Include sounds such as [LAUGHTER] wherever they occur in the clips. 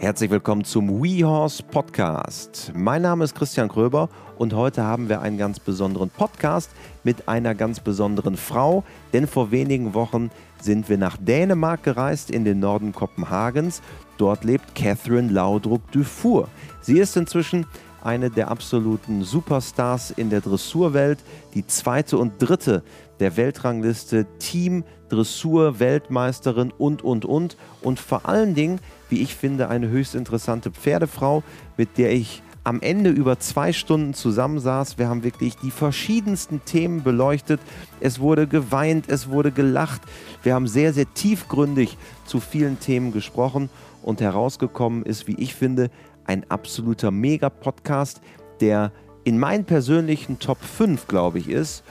Herzlich willkommen zum WeHorse Podcast. Mein Name ist Christian Kröber und heute haben wir einen ganz besonderen Podcast mit einer ganz besonderen Frau, denn vor wenigen Wochen sind wir nach Dänemark gereist in den Norden Kopenhagens. Dort lebt Catherine Laudrup Dufour. Sie ist inzwischen eine der absoluten Superstars in der Dressurwelt, die zweite und dritte der Weltrangliste, Team Dressur Weltmeisterin und und und und vor allen Dingen wie ich finde, eine höchst interessante Pferdefrau, mit der ich am Ende über zwei Stunden zusammensaß. Wir haben wirklich die verschiedensten Themen beleuchtet. Es wurde geweint, es wurde gelacht. Wir haben sehr, sehr tiefgründig zu vielen Themen gesprochen und herausgekommen ist, wie ich finde, ein absoluter Mega-Podcast, der in meinen persönlichen Top 5, glaube ich, ist.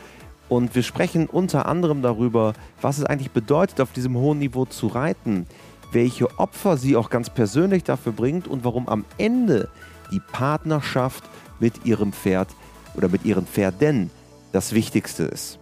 Und wir sprechen unter anderem darüber, was es eigentlich bedeutet, auf diesem hohen Niveau zu reiten welche Opfer sie auch ganz persönlich dafür bringt und warum am Ende die Partnerschaft mit ihrem Pferd oder mit ihren Pferden das Wichtigste ist.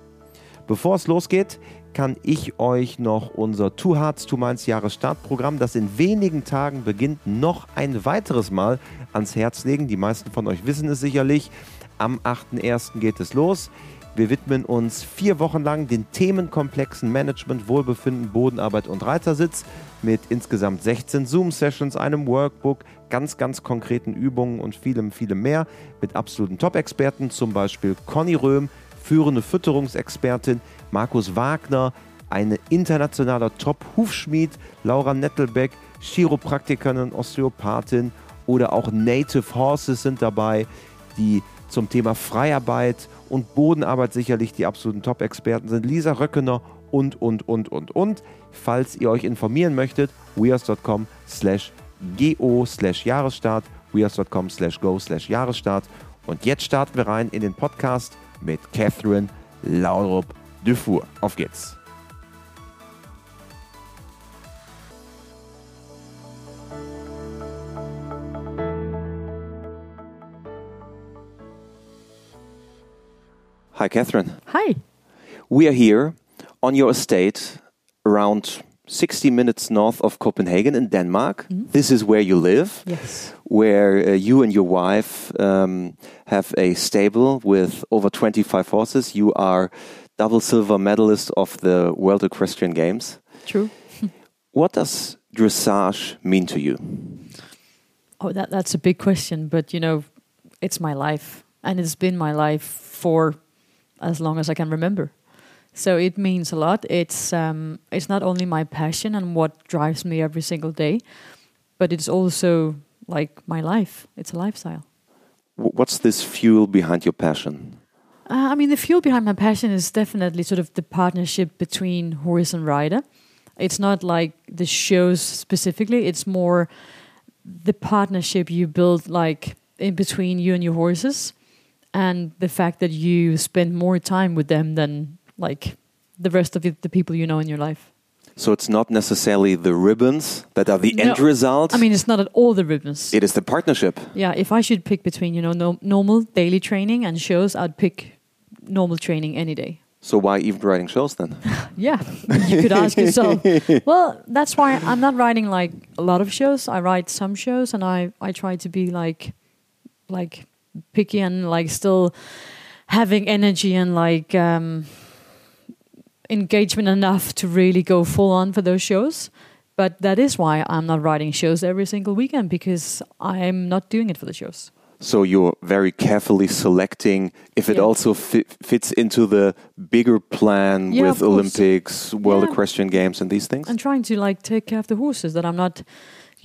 Bevor es losgeht, kann ich euch noch unser Two Hearts, Two Minds Jahresstartprogramm, das in wenigen Tagen beginnt, noch ein weiteres Mal ans Herz legen. Die meisten von euch wissen es sicherlich. Am 8.1. geht es los. Wir widmen uns vier Wochen lang den Themenkomplexen Management, Wohlbefinden, Bodenarbeit und Reitersitz mit insgesamt 16 Zoom-Sessions, einem Workbook, ganz, ganz konkreten Übungen und vielem, vielem mehr mit absoluten Top-Experten, zum Beispiel Conny Röhm, führende Fütterungsexpertin, Markus Wagner, eine internationaler Top-Hufschmied, Laura Nettelbeck, Chiropraktikerin und Osteopathin oder auch Native Horses sind dabei, die zum Thema Freiarbeit und Bodenarbeit sicherlich die absoluten Top-Experten sind. Lisa Röckener und, und, und, und, und. Falls ihr euch informieren möchtet, wears.com slash go slash Jahresstart, wears.com slash go slash Jahresstart. Und jetzt starten wir rein in den Podcast mit Catherine Auf geht's! Hi, Cathrine. Hi. We are here on your estate around 60 minutes north of Copenhagen in Denmark. Mm. This is where you live. Yes. Where uh, you and your wife um, have a stable with over 25 horses. You are double silver medalist of the World Equestrian Games. True. [LAUGHS] what does dressage mean to you? Oh, that, that's a big question, but you know, it's my life, and it's been my life for as long as I can remember. So it means a lot. It's um, it's not only my passion and what drives me every single day, but it's also like my life. It's a lifestyle. What's this fuel behind your passion? Uh, I mean, the fuel behind my passion is definitely sort of the partnership between horse and rider. It's not like the shows specifically. It's more the partnership you build, like in between you and your horses and the fact that you spend more time with them than like the rest of the people you know in your life. So it's not necessarily the ribbons that are the no, end result. I mean, it's not at all the ribbons. It is the partnership. Yeah, if I should pick between you know no, normal daily training and shows, I'd pick normal training any day. So why even writing shows then? [LAUGHS] yeah, you could ask yourself. [LAUGHS] well, that's why I'm not writing like a lot of shows. I write some shows, and I I try to be like like picky and like still having energy and like um, engagement enough to really go full on for those shows. But that is why I'm not writing shows every single weekend because I'm not doing it for the shows. So you're very carefully selecting if it yeah. also fi fits into the bigger plan yeah, with Olympics, World yeah. Equestrian Games, and these things. I'm trying to like take care of the horses that I'm not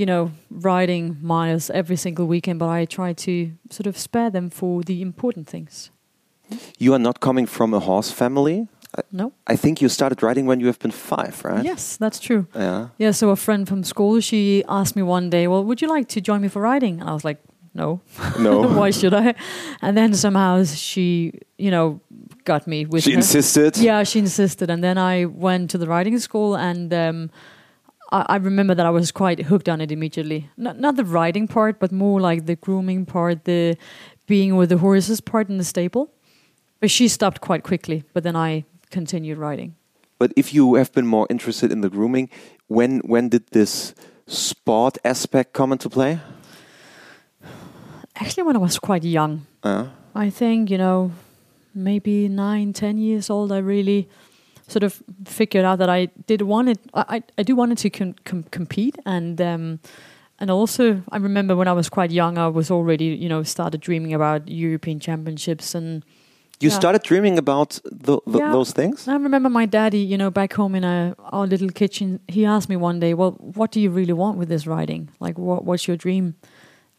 you know, riding miles every single weekend, but I try to sort of spare them for the important things. You are not coming from a horse family? No. I think you started riding when you have been five, right? Yes, that's true. Yeah. Yeah, so a friend from school, she asked me one day, well, would you like to join me for riding? And I was like, no. No. [LAUGHS] Why should I? And then somehow she, you know, got me with She her. insisted? Yeah, she insisted. And then I went to the riding school and... Um, I, I remember that I was quite hooked on it immediately. Not not the riding part, but more like the grooming part, the being with the horses part in the stable. But she stopped quite quickly. But then I continued riding. But if you have been more interested in the grooming, when when did this sport aspect come into play? Actually, when I was quite young, Uh, I think, you know, maybe nine, ten years old, I really sort of figured out that I did want it. I, I, do wanted to com- com- compete, and um, and also I remember when I was quite young, I was already, you know, started dreaming about European Championships, and you Yeah. started dreaming about the, the, Yeah. those things? I remember my daddy, you know, back home in uh our little kitchen. He asked me one day, "Well, what do you really want with this writing? Like, what what's your dream?"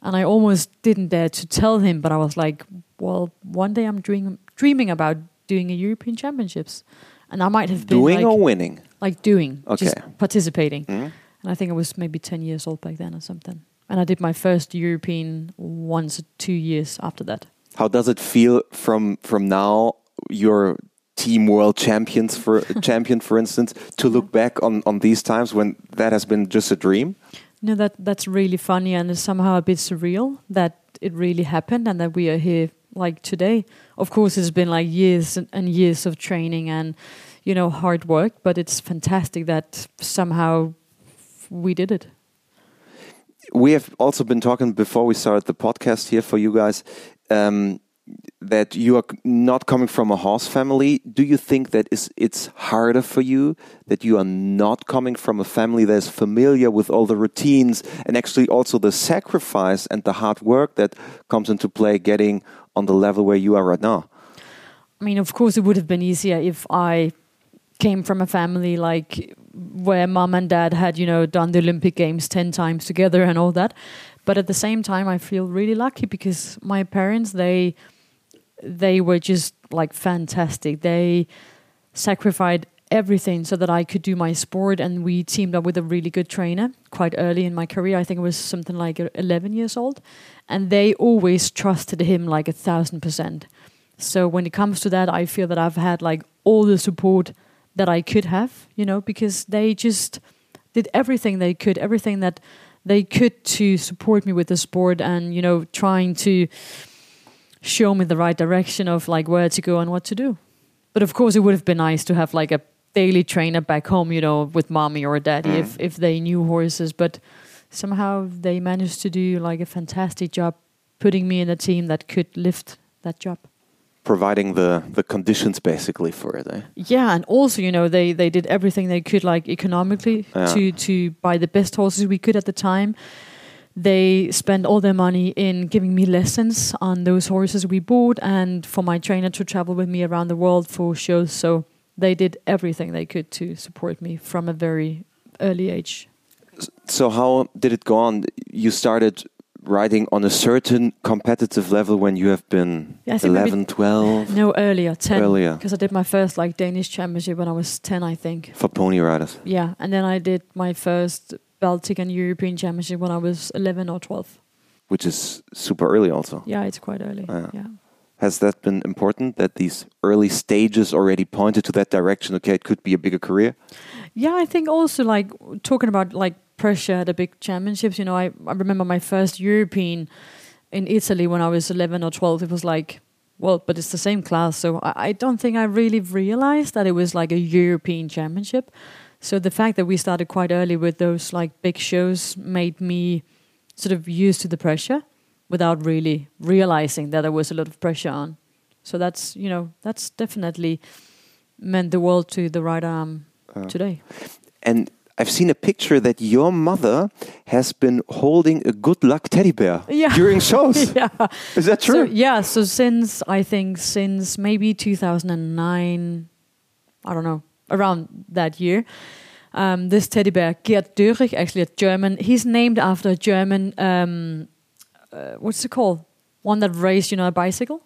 And I almost didn't dare to tell him, but I was like, "Well, one day I'm dreaming dreaming about doing a European Championships." And I might have been Doing like, or winning? like doing, just Okay. participating. Mhm. And I think I was maybe 10 years old back then or something. And I did my first European once or two years after that. How does it feel from from now your team world champions for [LAUGHS] champion for instance to look back on on these times when that has been just a dream? No, that that's really funny and it's somehow a bit surreal that it really happened and that we are here like today. Of course, it's been like years and, years of training and you know hard work, but it's fantastic that somehow we did it. we have also been talking before we started the podcast here for you guys um, that you are not coming from a horse family. Do you think that is it's harder for you that you are not coming from a family that is familiar with all the routines and actually also the sacrifice and the hard work that comes into play getting on the level where you are right now? I mean, of course, it would have been easier if I came from a family like where mom and dad had, you know, done the Olympic Games 10 times together and all that. But at the same time, I feel really lucky because my parents, they they were just like fantastic. They sacrificed everything so that I could do my sport and we teamed up with a really good trainer quite early in my career. I think it was something like 11 years old. And they always trusted him like a thousand percent. So when it comes to that, I feel that I've had like all the support that I could have, you know, because they just did everything they could, everything that they could to support me with the sport and, you know, trying to show me the right direction of like where to go and what to do. But of course, it would have been nice to have like a daily trainer back home, you know, with mommy or daddy Mm. if, if they knew horses. But somehow they managed to do like a fantastic job putting me in a team that could lift that job. Providing the, the conditions basically for it. Eh? Yeah, and also, you know, they they did everything they could, like economically, Yeah. to to buy the best horses we could at the time. They spent all their money in giving me lessons on those horses we bought, and for my trainer to travel with me around the world for shows. So they did everything they could to support me from a very early age. So how did it go on? You started riding on a certain competitive level when you have been Yeah, I think maybe- 11, 12 No, earlier, ten, Earlier. because I did my first like Danish championship when I was ten, I think. for pony riders. Yeah, and then I did my first Baltic and European championship when I was eleven or twelve. which is super early also. Yeah, it's quite early. Yeah. yeah. Has that been important that these early stages already pointed to that direction? Okay, it could be a bigger career. Yeah, I think also like talking about like pressure at the big championships. You know, I, I remember my first European in Italy when I was eleven or twelve. It was like, well, but it's the same class, so I, I don't think I really realized that it was like a European championship. So the fact that we started quite early with those like big shows made me sort of used to the pressure without really realizing that there was a lot of pressure on. So that's you know that's definitely meant the world to the right arm Uh. today. And I've seen a picture that your mother has been holding a good luck teddy bear Yeah. during shows. [LAUGHS] yeah. Is that true? So, yeah. So since I think since maybe 2009, I don't know, around that year, um, this teddy bear Gerd Dörrich, actually a German. He's named after a German. Um, uh, what's it called? One that raced, you know, a bicycle.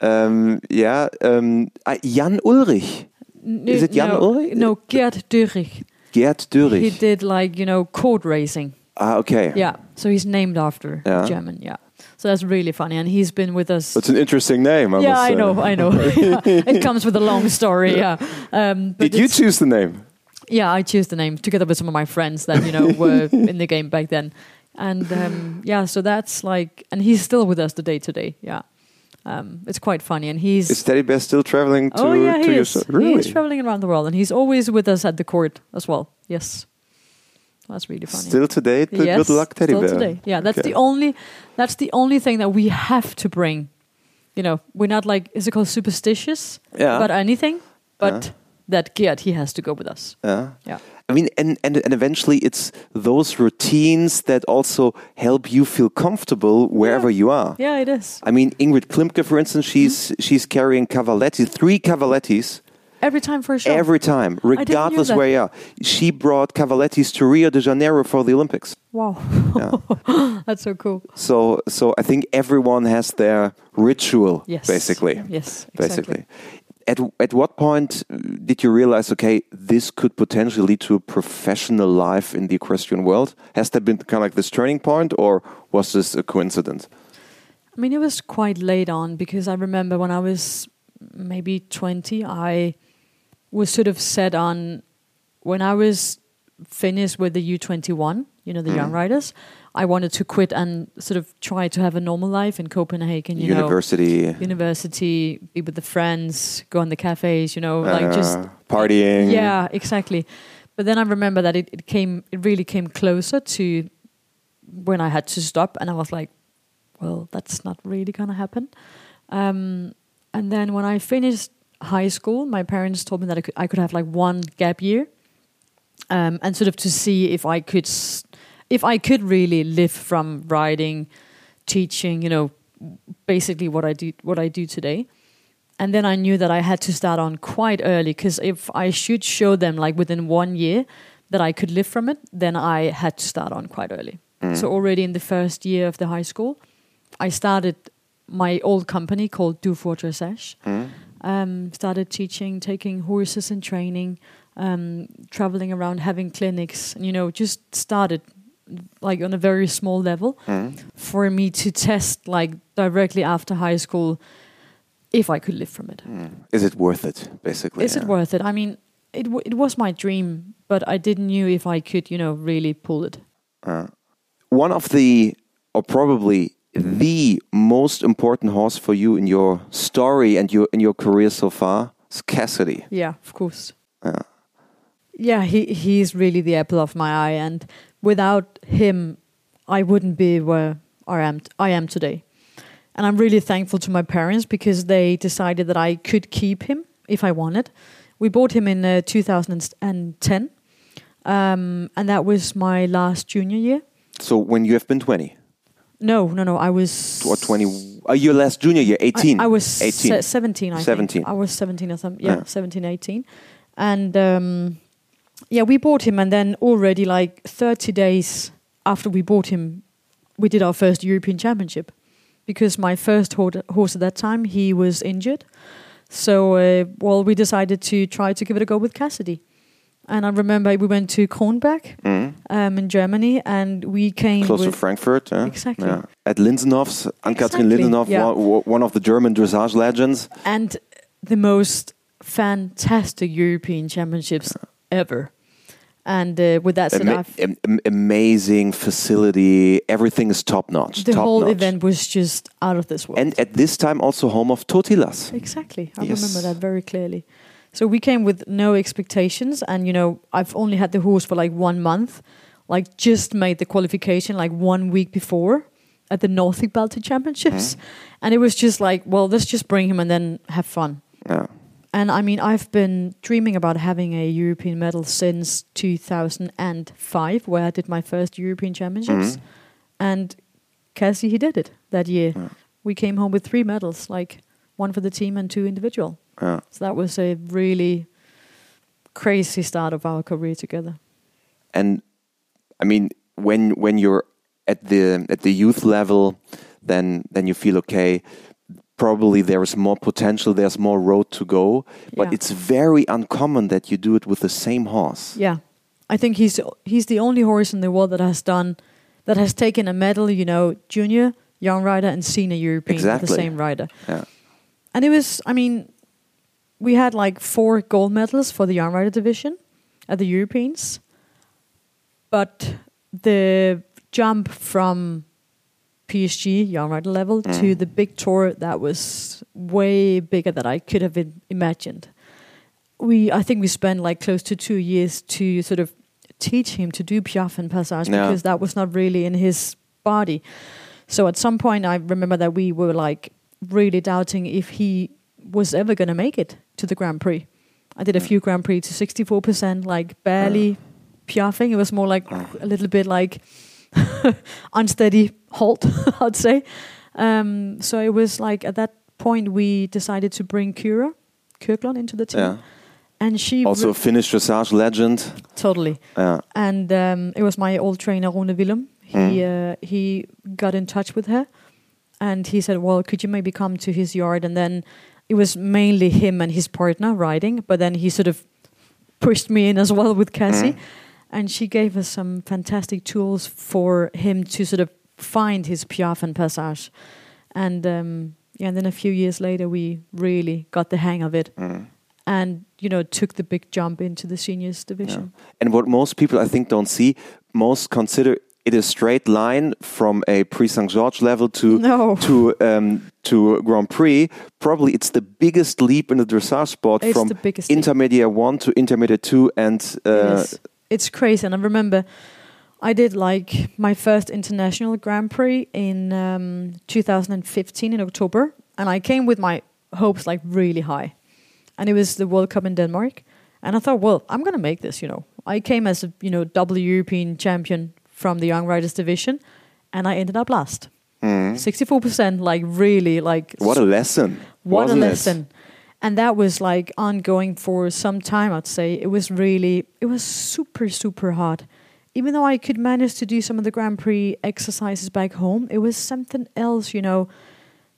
Um, yeah, um, uh, Jan Ulrich, N- Is it Jan no, Ulrich? No, Gerd Dörrich. Gerd He did like you know court racing. Ah, okay. Yeah, so he's named after Yeah. German. Yeah, so that's really funny, and he's been with us. That's an interesting name. I yeah, I know, I know. [LAUGHS] Yeah, [LAUGHS] it comes with a long story. Yeah. Um, but Did you choose the name? Yeah, I choose the name together with some of my friends that you know [LAUGHS] were in the game back then, and um, yeah, so that's like, and he's still with us today. Today, yeah, um, it's quite funny, and he's. Is Teddy Bear still traveling to, oh yeah, to he your is. son? Really? He's traveling around the world, and he's always with us at the court as well. Yes, That's really funny. Still today, the yes, good luck teddy still bear. today. Yeah, that's Okay. the only that's the only thing that we have to bring. You know, we're not like is it called superstitious Yeah. about anything, but Yeah. that Gert he has to go with us. Yeah. Yeah. I mean, and, and and eventually, it's those routines that also help you feel comfortable wherever you are. Yeah, it is. I mean, Ingrid Klimke, for instance, she's mm-hmm. she's carrying cavaletti, three cavalettis Every time for a show. every time, regardless where you are. She brought cavalettis to Rio de Janeiro for the Olympics. wow. [LAUGHS] that's so cool. So, so I think everyone has their ritual, Yes. basically. Yes. Exactly. basically. At at what point uh, did you realize, okay, this could potentially lead to a professional life in the equestrian world? Has that been kind of like this turning point, or was this a coincidence? I mean, it was quite late on because I remember when I was maybe 20, I was sort of set on when I was finished with the U21, you know, the young riders, I wanted to quit and sort of try to have a normal life in Copenhagen, you University, know, university, be with the friends, go on the cafes, you know, like just uh, partying. yeah, exactly. But then I remember that it, it came, it really came closer to when I had to stop, and I was like, well, that's not really gonna happen. Um, and then when I finished high school, my parents told me that I could, I could have like one gap year, um, and sort of to see if I could, if I could really live from riding, teaching, you know, basically what I do, what I do today. And then I knew that I had to start on quite early because if I should show them like within one year that I could live from it, then I had to start on quite early. So already in the first year of the high school, I started my old company called Dufour Dressage. Um, started teaching, taking horses and training, um, traveling around, having clinics, you know, just started like on a very small level for me to test like directly after high school if I could live from it. Is it worth it? Basically, Is it worth it? I mean, it w- it was my dream, but I didn't knew if I could, you know, really pull it. one of the, or probably the most important horse for you in your story and your in your career so far is Cassidy. Yeah, of course. Yeah. Yeah, he he's really the apple of my eye, and without him, I wouldn't be where I am. I am today, and I'm really thankful to my parents because they decided that I could keep him if I wanted. We bought him in uh, 2010, um, and that was my last junior year. So when you have been twenty No, no, no. I was or twenty, uh, your last junior year, eighteen. I, I was 18. se- 17, I 17. think. I was 17 or something. Yeah, Yeah. 17, 18. And um, yeah, we bought him. And then already like 30 days after we bought him, we did our first European Championship. Because my first ho- horse at that time, he was injured. So, uh, well, we decided to try to give it a go with Cassidy. And I remember we went to Kronberg Mhm. um, in Germany and we came close to Frankfurt. yeah? Exactly. Yeah. At Linsenhoff's, Ann-Kathrin Exactly, Linsenhoff, yeah. one, one of the German dressage legends. and the most fantastic European Championships ever. And uh, with that said, Ama- am- am- amazing facility. Everything is top notch. the top whole notch. event was just out of this world. And at this time, also home of Totilas. exactly, I Yes. remember that very clearly. So we came with no expectations, and you know, I've only had the horse for like one month, like just made the qualification like one week before at the Nordic Baltic Championships, and it was just like, well, let's just bring him and then have fun. Yeah. And I mean, I've been dreaming about having a European medal since 2005, where I did my first European Championships. Mhm. And Cassie, he did it that year. We came home with three medals, like one for the team and two individual. Yeah. So that was a really crazy start of our career together. and I mean when when you're at the at the youth level, then then you feel okay. Probably there is more potential. There's more road to go, but Yeah. it's very uncommon that you do it with the same horse. Yeah, I think he's he's the only horse in the world that has done that has taken a medal. You know, junior, young rider, and senior European with the same rider. Yeah. And it was, I mean, we had like four gold medals for the young rider division at the Europeans, but the jump from PSG young rider level to Mm. the big tour that was way bigger than I could have im- imagined. We, I think, we spent like close to two years to sort of teach him to do piaffe and passage Yeah. because that was not really in his body. So at some point, I remember that we were like really doubting if he was ever going to make it to the Grand Prix. I did a few Grand Prix to 64%, like barely piaffing. It was more like a little bit like [LAUGHS] unsteady halt, [LAUGHS] I'd say. Um, so it was like at that point we decided to bring Kyra Kyrklund into the team, Yeah. and she Also, a Finnish dressage legend. totally. Yeah. And um, it was my old trainer Rune Willum. He Mm. uh, he got in touch with her, and he said, "Well, could you maybe come to his yard?" And then it was mainly him and his partner riding, but then he sort of pushed me in as well with Cassie, Mm. and she gave us some fantastic tools for him to sort of find his piaffe and passage, and um, yeah, and then a few years later we really got the hang of it, Mm. and you know took the big jump into the seniors division. And what most people, I think, don't see, most consider it a straight line from a Prix Saint George level to No. to um, to Grand Prix. Probably it's the biggest leap in the dressage sport It's from the biggest leap. intermediate one to intermediate two, and uh, it. It's crazy. And I remember I did like my first international Grand Prix in um, 2015 in October. And I came with my hopes like really high. And it was the World Cup in Denmark. And I thought, well, I'm going to make this, you know. I came as a, you know, double European champion from the Young Riders division. And I ended up last. Hmm. 64%, like really, like what a lesson! what wasn't a it? lesson. And that was like ongoing for some time, I'd say. It was really, it was super, super hard. Even though I could manage to do some of the Grand Prix exercises back home, it was something else, you know,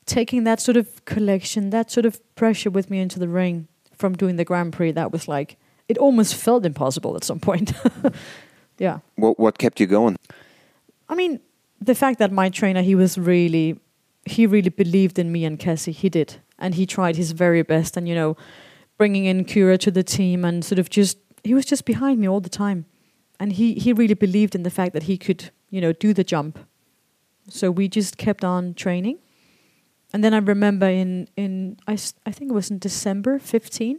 taking that sort of collection, that sort of pressure with me into the ring from doing the Grand Prix. That was like, it almost felt impossible at some point. [LAUGHS] yeah. What what kept you going? I mean, the fact that my trainer, he was really, he really believed in me and Cassie. He did, and he tried his very best. And you know, bringing in Kyra to the team, and sort of just, he was just behind me all the time, and he he really believed in the fact that he could, you know, do the jump. So we just kept on training, and then I remember in in I I think it was in December fifteen,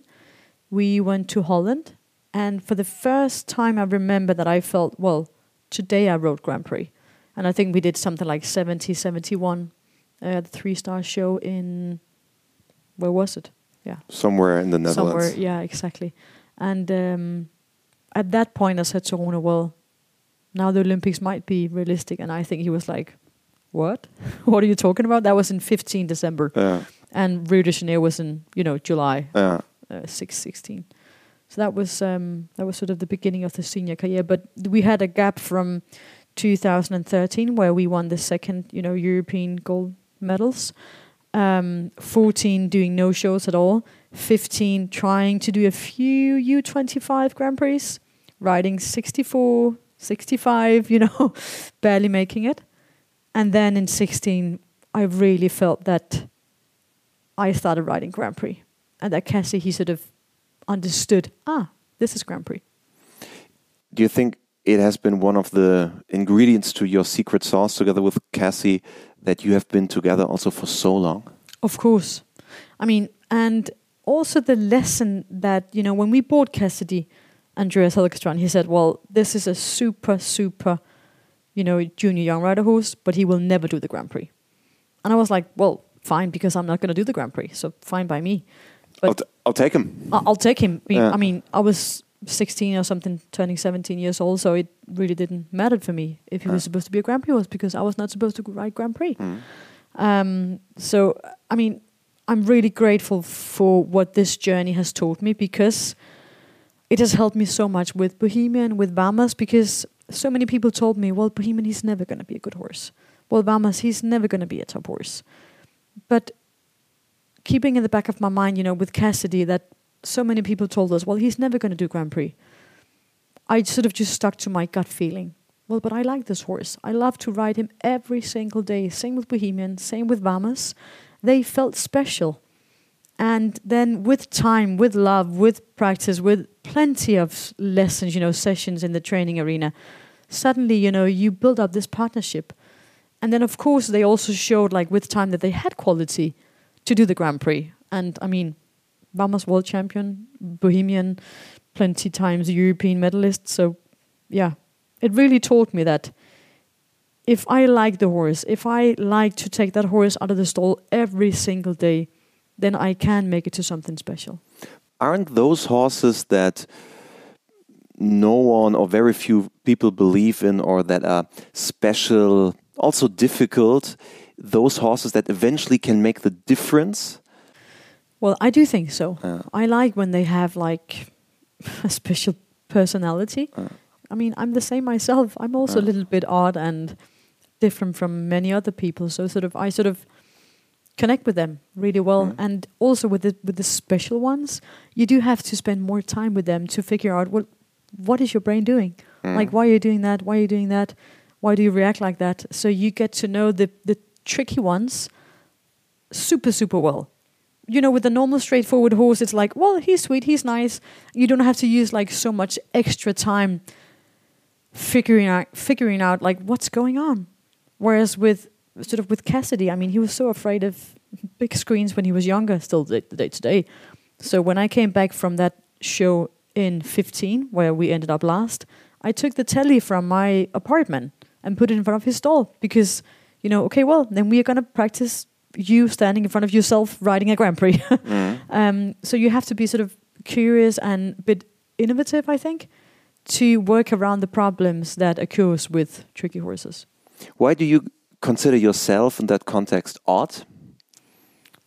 we went to Holland, and for the first time I remember that I felt well. Today I rode Grand Prix and I think we did something like 70, 71, uh, the three star show in where was it? Yeah, Somewhere in the Netherlands. somewhere. Yeah, exactly. And um, at that point, I said to Rune, "Well, now the Olympics might be realistic." And I think he was like, "What? [LAUGHS] what are you talking about?" That was in 15 December, Yeah, and Rio de Janeiro was in you know July yeah. uh, six sixteen. So that was um, that was sort of the beginning of the senior career. But we had a gap from 2013 where we won the second, you know, European gold medals. Um, 14 doing no shows at all. 15 trying to do a few U25 Grand Prix, riding 64, 65, you know, [LAUGHS] barely making it. And then in 16, I really felt that I started riding Grand Prix. And that Cassie, he sort of understood, ah, this is Grand Prix. Do you think it has been one of the ingredients to your secret sauce together with Cassie that you have been together also for so long? Of course. I mean, and also the lesson that, you know, when we bought Cassidy, Andreas Helgestrand, he said, well, this is a super, super, you know, junior young rider horse, but he will never do the Grand Prix. And I was like, well, fine, because I'm not going to do the Grand Prix. So fine by me. I'll, t- I'll take him. I- I'll take him. I mean, Yeah. I mean, I was 16 or something, turning 17 years old, so it really didn't matter for me if he was supposed to be a Grand Prix horse because I was not supposed to ride Grand Prix. Um, so, I mean, I'm really grateful for what this journey has taught me because it has helped me so much with Bohemian, and with Vamos, because so many people told me, well, Bohemian, he's never going to be a good horse. Well, Vamos, he's never going to be a top horse. But keeping in the back of my mind, you know, with Cassidy, that so many people told us, well, he's never going to do Grand Prix. I sort of just stuck to my gut feeling. Well, but I like this horse. I love to ride him every single day. Same with Bohemian, same with Vamos. They felt special. And then with time, with love, with practice, with plenty of lessons, you know, sessions in the training arena, suddenly, you know, you build up this partnership. And then, of course, they also showed, like, with time that they had quality to do the Grand Prix. And I mean, Vamos's world champion, Bohemian, plenty times European medalist. So yeah, it really taught me that if I like the horse, if I like to take that horse out of the stall every single day, then I can make it to something special. Aren't those horses that no one or very few people believe in or that are special, also difficult, those horses that eventually can make the difference? Well, I do think so. Yeah. I like when they have like [LAUGHS] a special personality. Uh. I mean, I'm the same myself. I'm also a Uh. little bit odd and different from many other people. So sort of, I sort of connect with them really well. Mm. And also with the with the special ones, you do have to spend more time with them to figure out what what is your brain doing. Mm. Like, why are you doing that? Why are you doing that? Why do you react like that? So you get to know the the tricky ones super super well you know, with a normal straightforward horse, it's like, well, he's sweet, he's nice. You don't have to use like so much extra time figuring out figuring out like what's going on. Whereas with sort of with Cassidy, I mean, he was so afraid of big screens when he was younger, still the day to day. So when I came back from that show in 15, where we ended up last, I took the telly from my apartment and put it in front of his stall because, you know, okay, well, then we are gonna practice you standing in front of yourself riding a Grand Prix. [LAUGHS] Mm. Um, so you have to be sort of curious and a bit innovative, I think, to work around the problems that occurs with tricky horses. Why do you consider yourself in that context odd?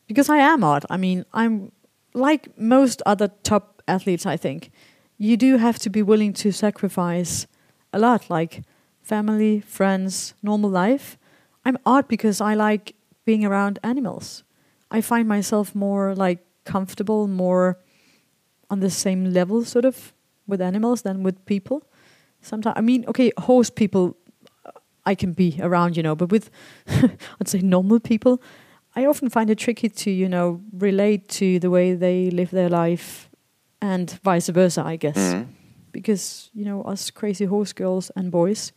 Because I am odd. I mean, I'm like most other top athletes, I think. You do have to be willing to sacrifice a lot, like family, friends, normal life. I'm odd because I like being around animals. I find myself more like comfortable, more on the same level, sort of, with animals than with people. Sometimes, I mean, okay, horse people, uh, I can be around, you know, but with, [LAUGHS] I'd say, normal people, I often find it tricky to, you know, relate to the way they live their life, and vice versa, I guess, Mm. because you know, us crazy horse girls and boys,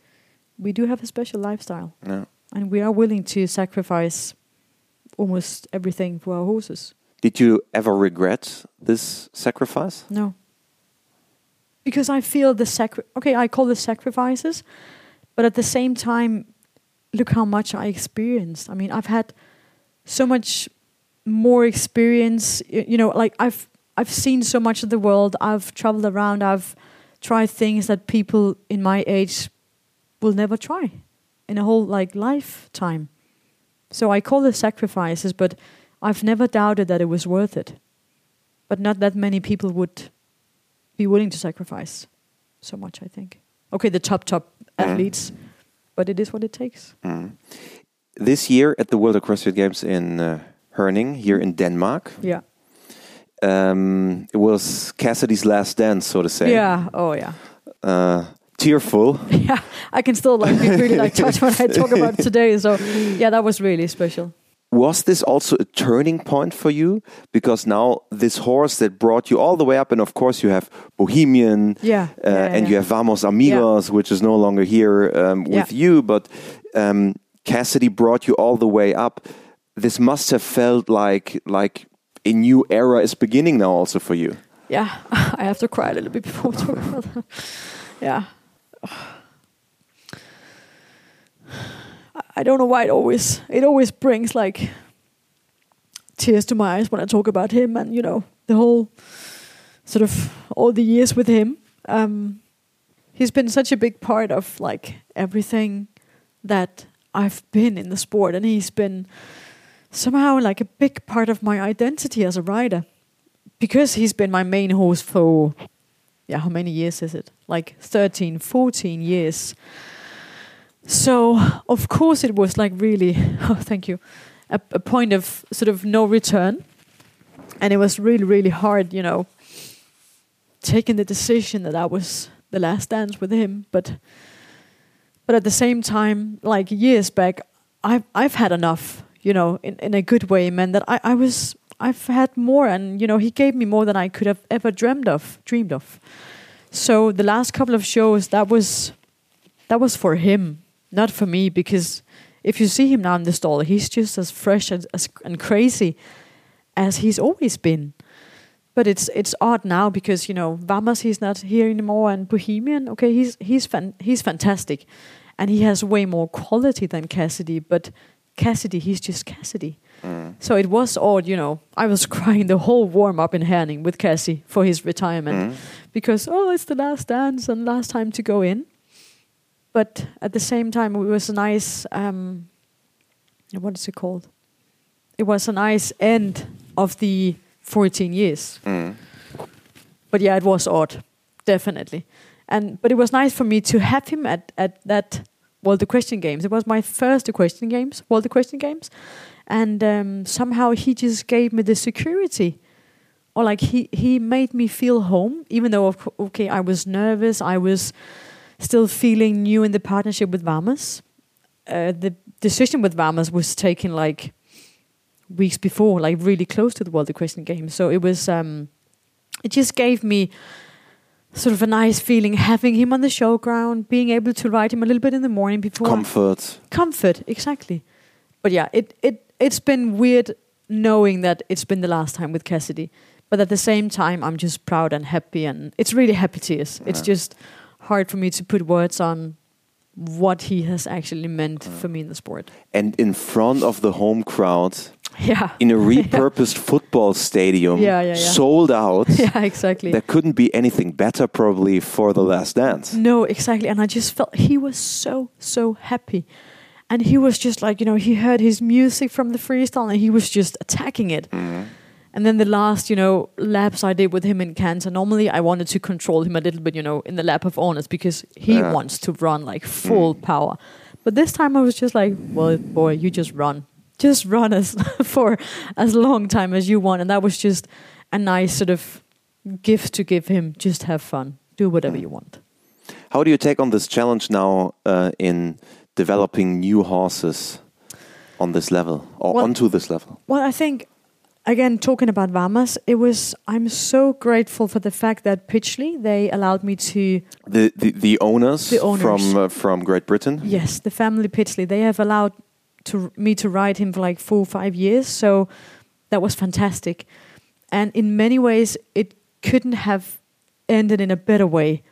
we do have a special lifestyle Yeah. And we are willing to sacrifice almost everything for our horses. Did you ever regret this sacrifice? No. Because I feel the sacri- okay, I call the sacrifices, but at the same time, look how much I experienced. I mean, I've had so much more experience. You know, like I've I've seen so much of the world. I've traveled around. I've tried things that people in my age will never try in a whole like lifetime. So I call the sacrifices, but I've never doubted that it was worth it. But not that many people would be willing to sacrifice so much, I think. Okay, the top, top athletes, but it is what it takes. Mm. This year at the World Equestrian Games in uh, Herning, here in Denmark, Yeah. um, it was Cassidy's last dance, so to say. Yeah. Oh, yeah. Uh, tearful. [LAUGHS] Yeah. I can still like be really like touched when I [LAUGHS] talk about today. So yeah, that was really special. Was this also a turning point for you? Because now this horse that brought you all the way up, and of course you have Bohemian, Yeah. uh, yeah, and yeah. you have Vamos Amigos, which is no longer here um, with you, but um, Cassidy brought you all the way up. This must have felt like like a new era is beginning now, also for you. Yeah, [LAUGHS] I have to cry a little bit before we talk about that. Yeah. I don't know why it always it always brings like tears to my eyes when I talk about him and you know the whole sort of all the years with him. Um, he's been such a big part of like everything that I've been in the sport, and he's been somehow like a big part of my identity as a rider because he's been my main horse for yeah how many years is it? Like 13 14 years. So of course it was like really [LAUGHS] oh thank you a, a point of sort of no return. And it was really really hard you know taking the decision that that was the last dance with him. But but at the same time like years back i've i've had enough you know in, in a good way man that i i was i've had more and you know he gave me more than i could have ever dreamed of dreamed of. So the last couple of shows that was that was for him not for me because if you see him now in the stall he's just as fresh and, as, and crazy as he's always been. But it's it's odd now because you know Vamos he's not here anymore and Bohemian okay he's he's fan, he's fantastic. And he has way more quality than Cassidy but Cassidy he's just Cassidy Mm. so it was odd you know I was [LAUGHS] crying the whole warm up in Herning with Cassie for his retirement Mm. because oh it's the last dance and last time to go in but at the same time it was a nice um what is it called it was a nice end of the 14 years Mm. but yeah, it was odd, definitely. And but it was nice for me to have him at at that World Equestrian Games. It was my first Equestrian Games, World Equestrian Games, and um, somehow he just gave me the security, or like he he made me feel home, even though okay I was nervous, I was still feeling new in the partnership with Vamos. Uh, the decision with Vamos was taken like weeks before, like really close to the World Equestrian Games. So it was. Um, it just gave me sort of a nice feeling having him on the showground, being able to ride him a little bit in the morning before Comfort. comfort, exactly. But yeah, it it it's been weird knowing that it's been the last time with Cassidy, but at the same time, I'm just proud and happy, and it's really happy tears. It's just hard for me to put words on what he has actually meant for me in the sport. And in front of the home crowd, Yeah, in a [LAUGHS] repurposed football stadium, Yeah, yeah, yeah. sold out. [LAUGHS] yeah, exactly. There couldn't be anything better, probably, for the last dance. No, exactly. And I just felt he was so, so happy. And he was just like, you know, he heard his music from the freestyle and he was just attacking it. Mm. And then the last, you know, laps I did with him in Canton, normally I wanted to control him a little bit, you know, in the lap of honors because he Yeah. wants to run like full power. But this time I was just like, well, boy, you just run. Just run as [LAUGHS] for as long time as you want. And that was just a nice sort of gift to give him. Just have fun. Do whatever you want. How do you take on this challenge now uh, in developing new horses on this level or Well- onto this level? Well, I think again talking about Vamos, it was I'm so grateful for the fact that Pidgley they allowed me to The the, the owners, The owners. from uh, from Great Britain. yes the family Pidgley they have allowed to me to ride him for like four or five years, so that was fantastic. And in many ways, it couldn't have ended in a better way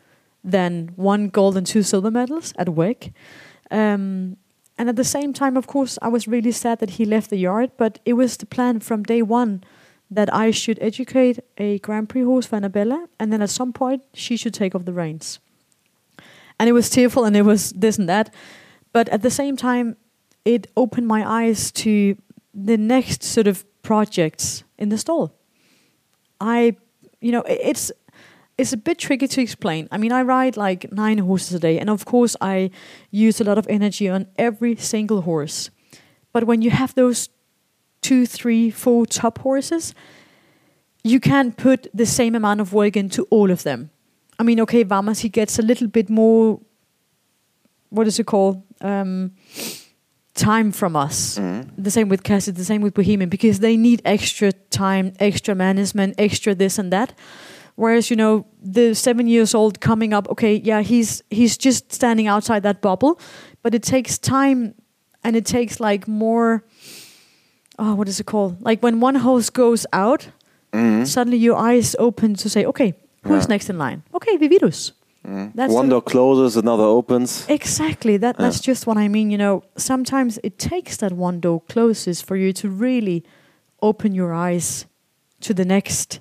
than one gold and two silver medals at WEG. Um, and at the same time, of course, I was really sad that he left the yard, but it was the plan from day one that I should educate a Grand Prix horse for Annabella, and then at some point she should take off the reins. And it was tearful and it was this and that. But at the same time, it opened my eyes to the next sort of projects in the stall. I, you know, it's it's a bit tricky to explain. I mean, I ride like nine horses a day, and of course, I use a lot of energy on every single horse. But when you have those two, three, four top horses, you can't put the same amount of work into all of them. I mean, okay, Vamos he gets a little bit more. What is it called? Um, time from us. Mhm. The same with Cassidy, the same with Bohemian, because they need extra time, extra management, extra this and that. Whereas you know the seven years old coming up, okay, yeah, he's he's just standing outside that bubble, but it takes time, and it takes like more. Oh, what is it called? Like when one horse goes out, Mhm. suddenly your eyes open to say, okay, who's Yeah. next in line? Okay, Vividus. Mhm. That's One door closes, another opens. Exactly. That that's just what I mean. You know, sometimes it takes that one door closes for you to really open your eyes to the next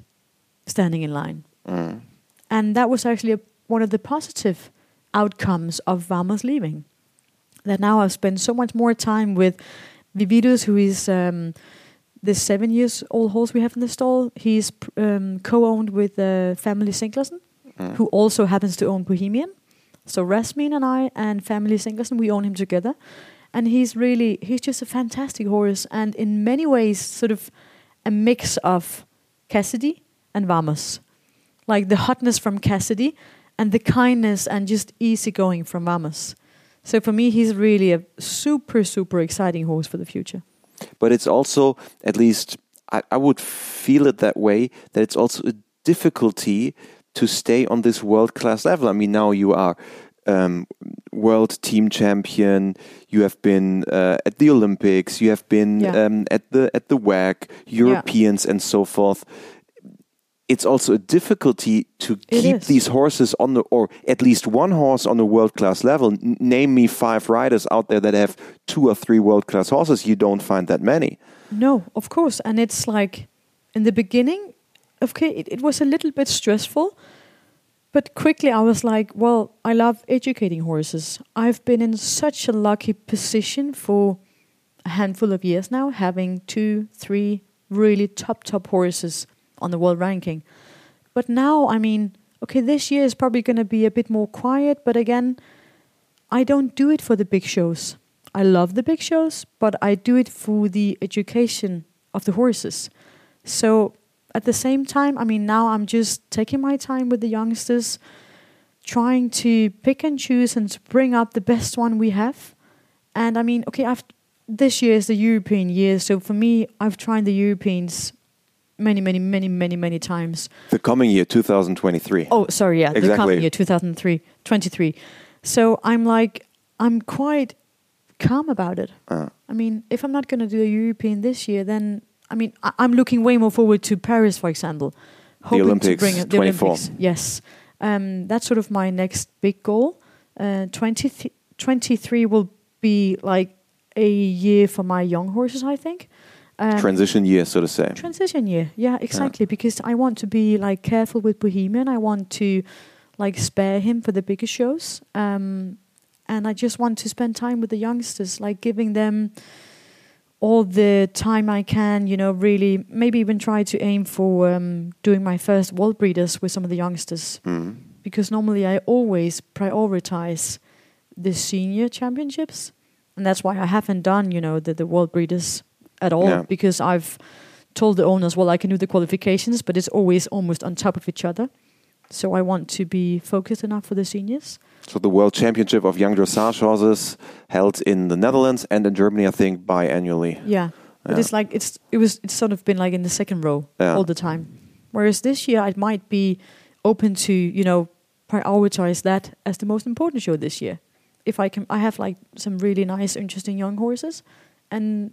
standing in line. Mm. And that was actually a, one of the positive outcomes of Vamos leaving. That now I've spent so much more time with Vividus, who is um, the seven years old horse we have in the stall. He's um, co-owned with uh, Family Sinklersen, Mm. who also happens to own Bohemian. So Rasmin and I and Family Sinklersen, we own him together. And he's really, he's just a fantastic horse. And in many ways, sort of a mix of Cassidy and Vamos. Like the hotness from Cassidy and the kindness and just easygoing from Vamos. So for me, he's really a super, super exciting horse for the future. But it's also, at least I, I would feel it that way, that it's also a difficulty to stay on this world class level. I mean, now you are um, world team champion. You have been uh, at the Olympics. You have been Yeah. um, at the at the WAC, Europeans, and so forth. It's also a difficulty to keep these horses on the, or at least one horse on a world class level. N- name me five riders out there that have two or three world class horses. You don't find that many. No, of course. And it's like in the beginning, okay, it, it was a little bit stressful. But quickly I was like, well, I love educating horses. I've been in such a lucky position for a handful of years now, having two, three really top, top horses on the world ranking. But now, I mean, okay, this year is probably going to be a bit more quiet, but again, I don't do it for the big shows. I love the big shows, but I do it for the education of the horses. So at the same time, I mean, now I'm just taking my time with the youngsters, trying to pick and choose and bring up the best one we have. And I mean, okay, I've this year is the European year, so for me, I've tried the Europeans many, many, many, many, many times. The coming year, 2023. Oh, sorry, yeah, the coming year, 2003, 23. So I'm like, I'm quite calm about it. Uh, I mean, if I'm not going to do a European this year, then I mean, I, I'm looking way more forward to Paris, for example, hoping Olympics, to bring it, the 24. Olympics. Yes, um, that's sort of my next big goal. Uh, 20 th- 23 will be like a year for my young horses, I think. Um, transition year, so to say. transition year. Yeah exactly because i want to be like careful with bohemian. I want to like spare him for the bigger shows. Um and i just want to spend time with the youngsters like giving them all the time i can you know really maybe even try to aim for um doing my first world breeders with some of the youngsters. Mm. because normally I always prioritize the senior championships, and that's why I haven't done you know the the world breeders at all Yeah. because I've told the owners, well, I can do the qualifications, but it's always almost on top of each other. So I want to be focused enough for the seniors. So the World Championship of Young Dressage Horses held in the Netherlands and in Germany, I think, biannually. Yeah, but Yeah. it's like it's it was it's sort of been like in the second row Yeah. all the time. Whereas this year I might be open to you know prioritize that as the most important show this year. If I can, I have like some really nice, interesting young horses, and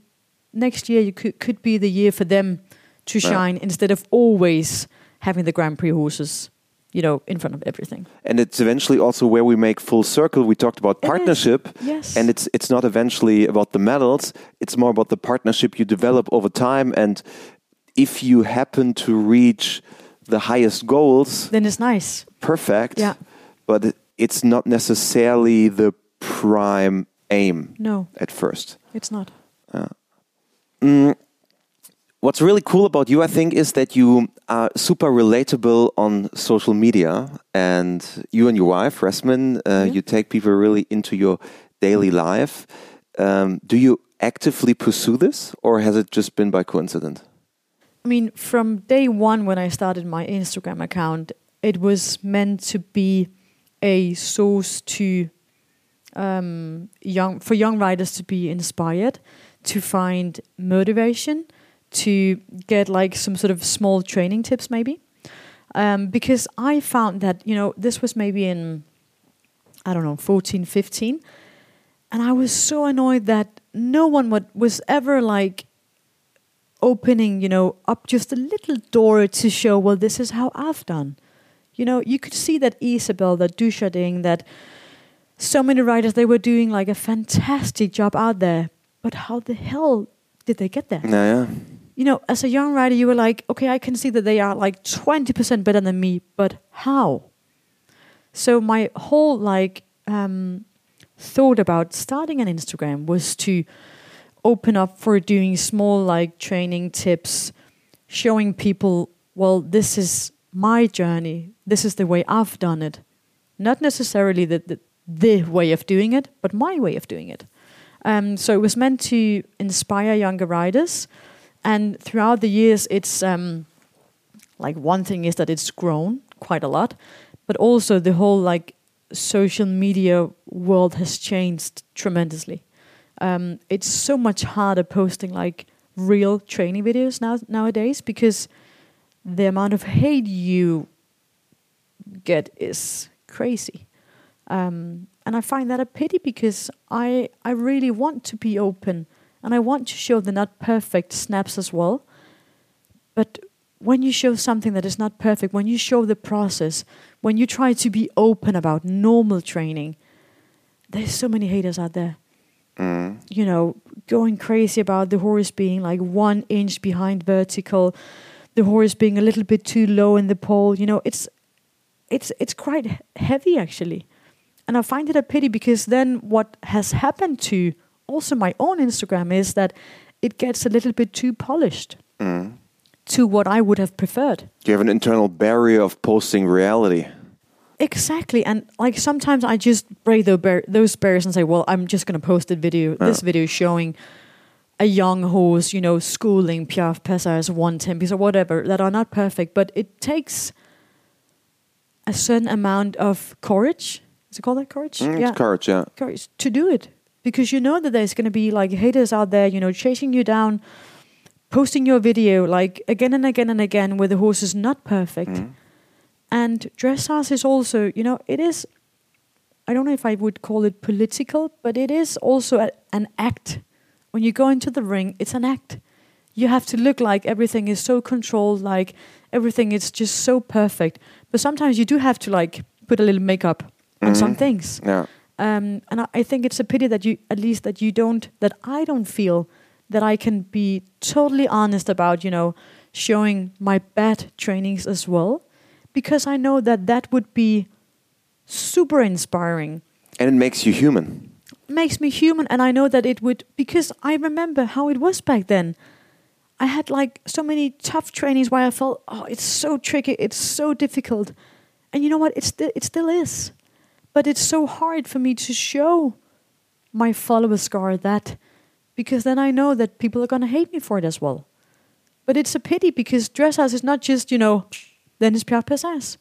next year you could could be the year for them to Yeah. shine instead of always having the Grand Prix horses, you know, in front of everything. And it's eventually also where we make full circle. We talked about It is. partnership, Yes, and it's it's not eventually about the medals. It's more about the partnership you develop over time. And if you happen to reach the highest goals, then it's nice. perfect. Yeah. But it's not necessarily the prime aim No, at first. it's not. Uh, Mm, what's really cool about you, I think, is that you are super relatable on social media, and you and your wife, Rasmine, uh, Yeah. you take people really into your daily life. Um, do you actively pursue this, or has it just been by coincidence? I mean, from day one when I started my Instagram account, it was meant to be a source to um, young for young writers to be inspired, to find motivation, to get like some sort of small training tips, maybe. Um, because I found that you know this was maybe in I don't know 14, 15, and I was so annoyed that no one would, was ever like opening, you know, up just a little door to show, well, this is how I've done. You know, you could see that Isabell, that Dujardin, that so many writers, they were doing like a fantastic job out there. But how the hell did they get there? Yeah, yeah. You know, as a young writer, you were like, okay, I can see that they are like 20% better than me, but how? So my whole like um, thought about starting an Instagram was to open up for doing small like training tips, showing people, well, this is my journey. This is the way I've done it. Not necessarily the, the, the way of doing it, but my way of doing it. Um, so it was meant to inspire younger riders. And throughout the years, it's um, like one thing is that it's grown quite a lot, but also the whole like social media world has changed tremendously. Um, it's so much harder posting like real training videos now nowadays because the amount of hate you get is crazy. Um, and I find that a pity because I I really want to be open and I want to show the not perfect snaps as well. But when you show something that is not perfect, when you show the process, when you try to be open about normal training, there's so many haters out there. Mm. You know, going crazy about the horse being like one inch behind vertical, the horse being a little bit too low in the pole. You know, it's it's it's quite heavy actually, and I find it a pity because then what has happened to also my own Instagram is that it gets a little bit too polished Mm. to what I would have preferred. You have an internal barrier of posting reality. Exactly, and like sometimes I just break those, bar- those barriers and say, "Well, I'm just going to post a video. This video showing a young horse, you know, schooling piaffe passage one tempis or whatever that are not perfect, but it takes a certain amount of courage. Is it called that courage? Mm, It's courage, yeah. courage to do it because you know that there's going to be like haters out there, you know, chasing you down, posting your video like again and again and again where the horse is not perfect. Mm. And dressage is also, you know, it is. I don't know if I would call it political, but it is also a, an act. When you go into the ring, it's an act. You have to look like everything is so controlled, like everything is just so perfect. But sometimes you do have to like put a little makeup on some Mhm. things. Yeah. Um, and I, I think it's a pity that you, at least that you don't, that I don't feel that I can be totally honest about, you know, showing my bad trainings as well, because I know that that would be super inspiring, And it makes you human. makes me human, and I know that it would, because I remember how it was back then. I had like so many tough trainings where I felt, oh, it's so tricky, it's so difficult, and you know what? It still it still is, but it's so hard for me to show my follower scar that, because then I know that people are gonna hate me for it as well. But it's a pity because dressage is not just you know, then it's piaffe passage.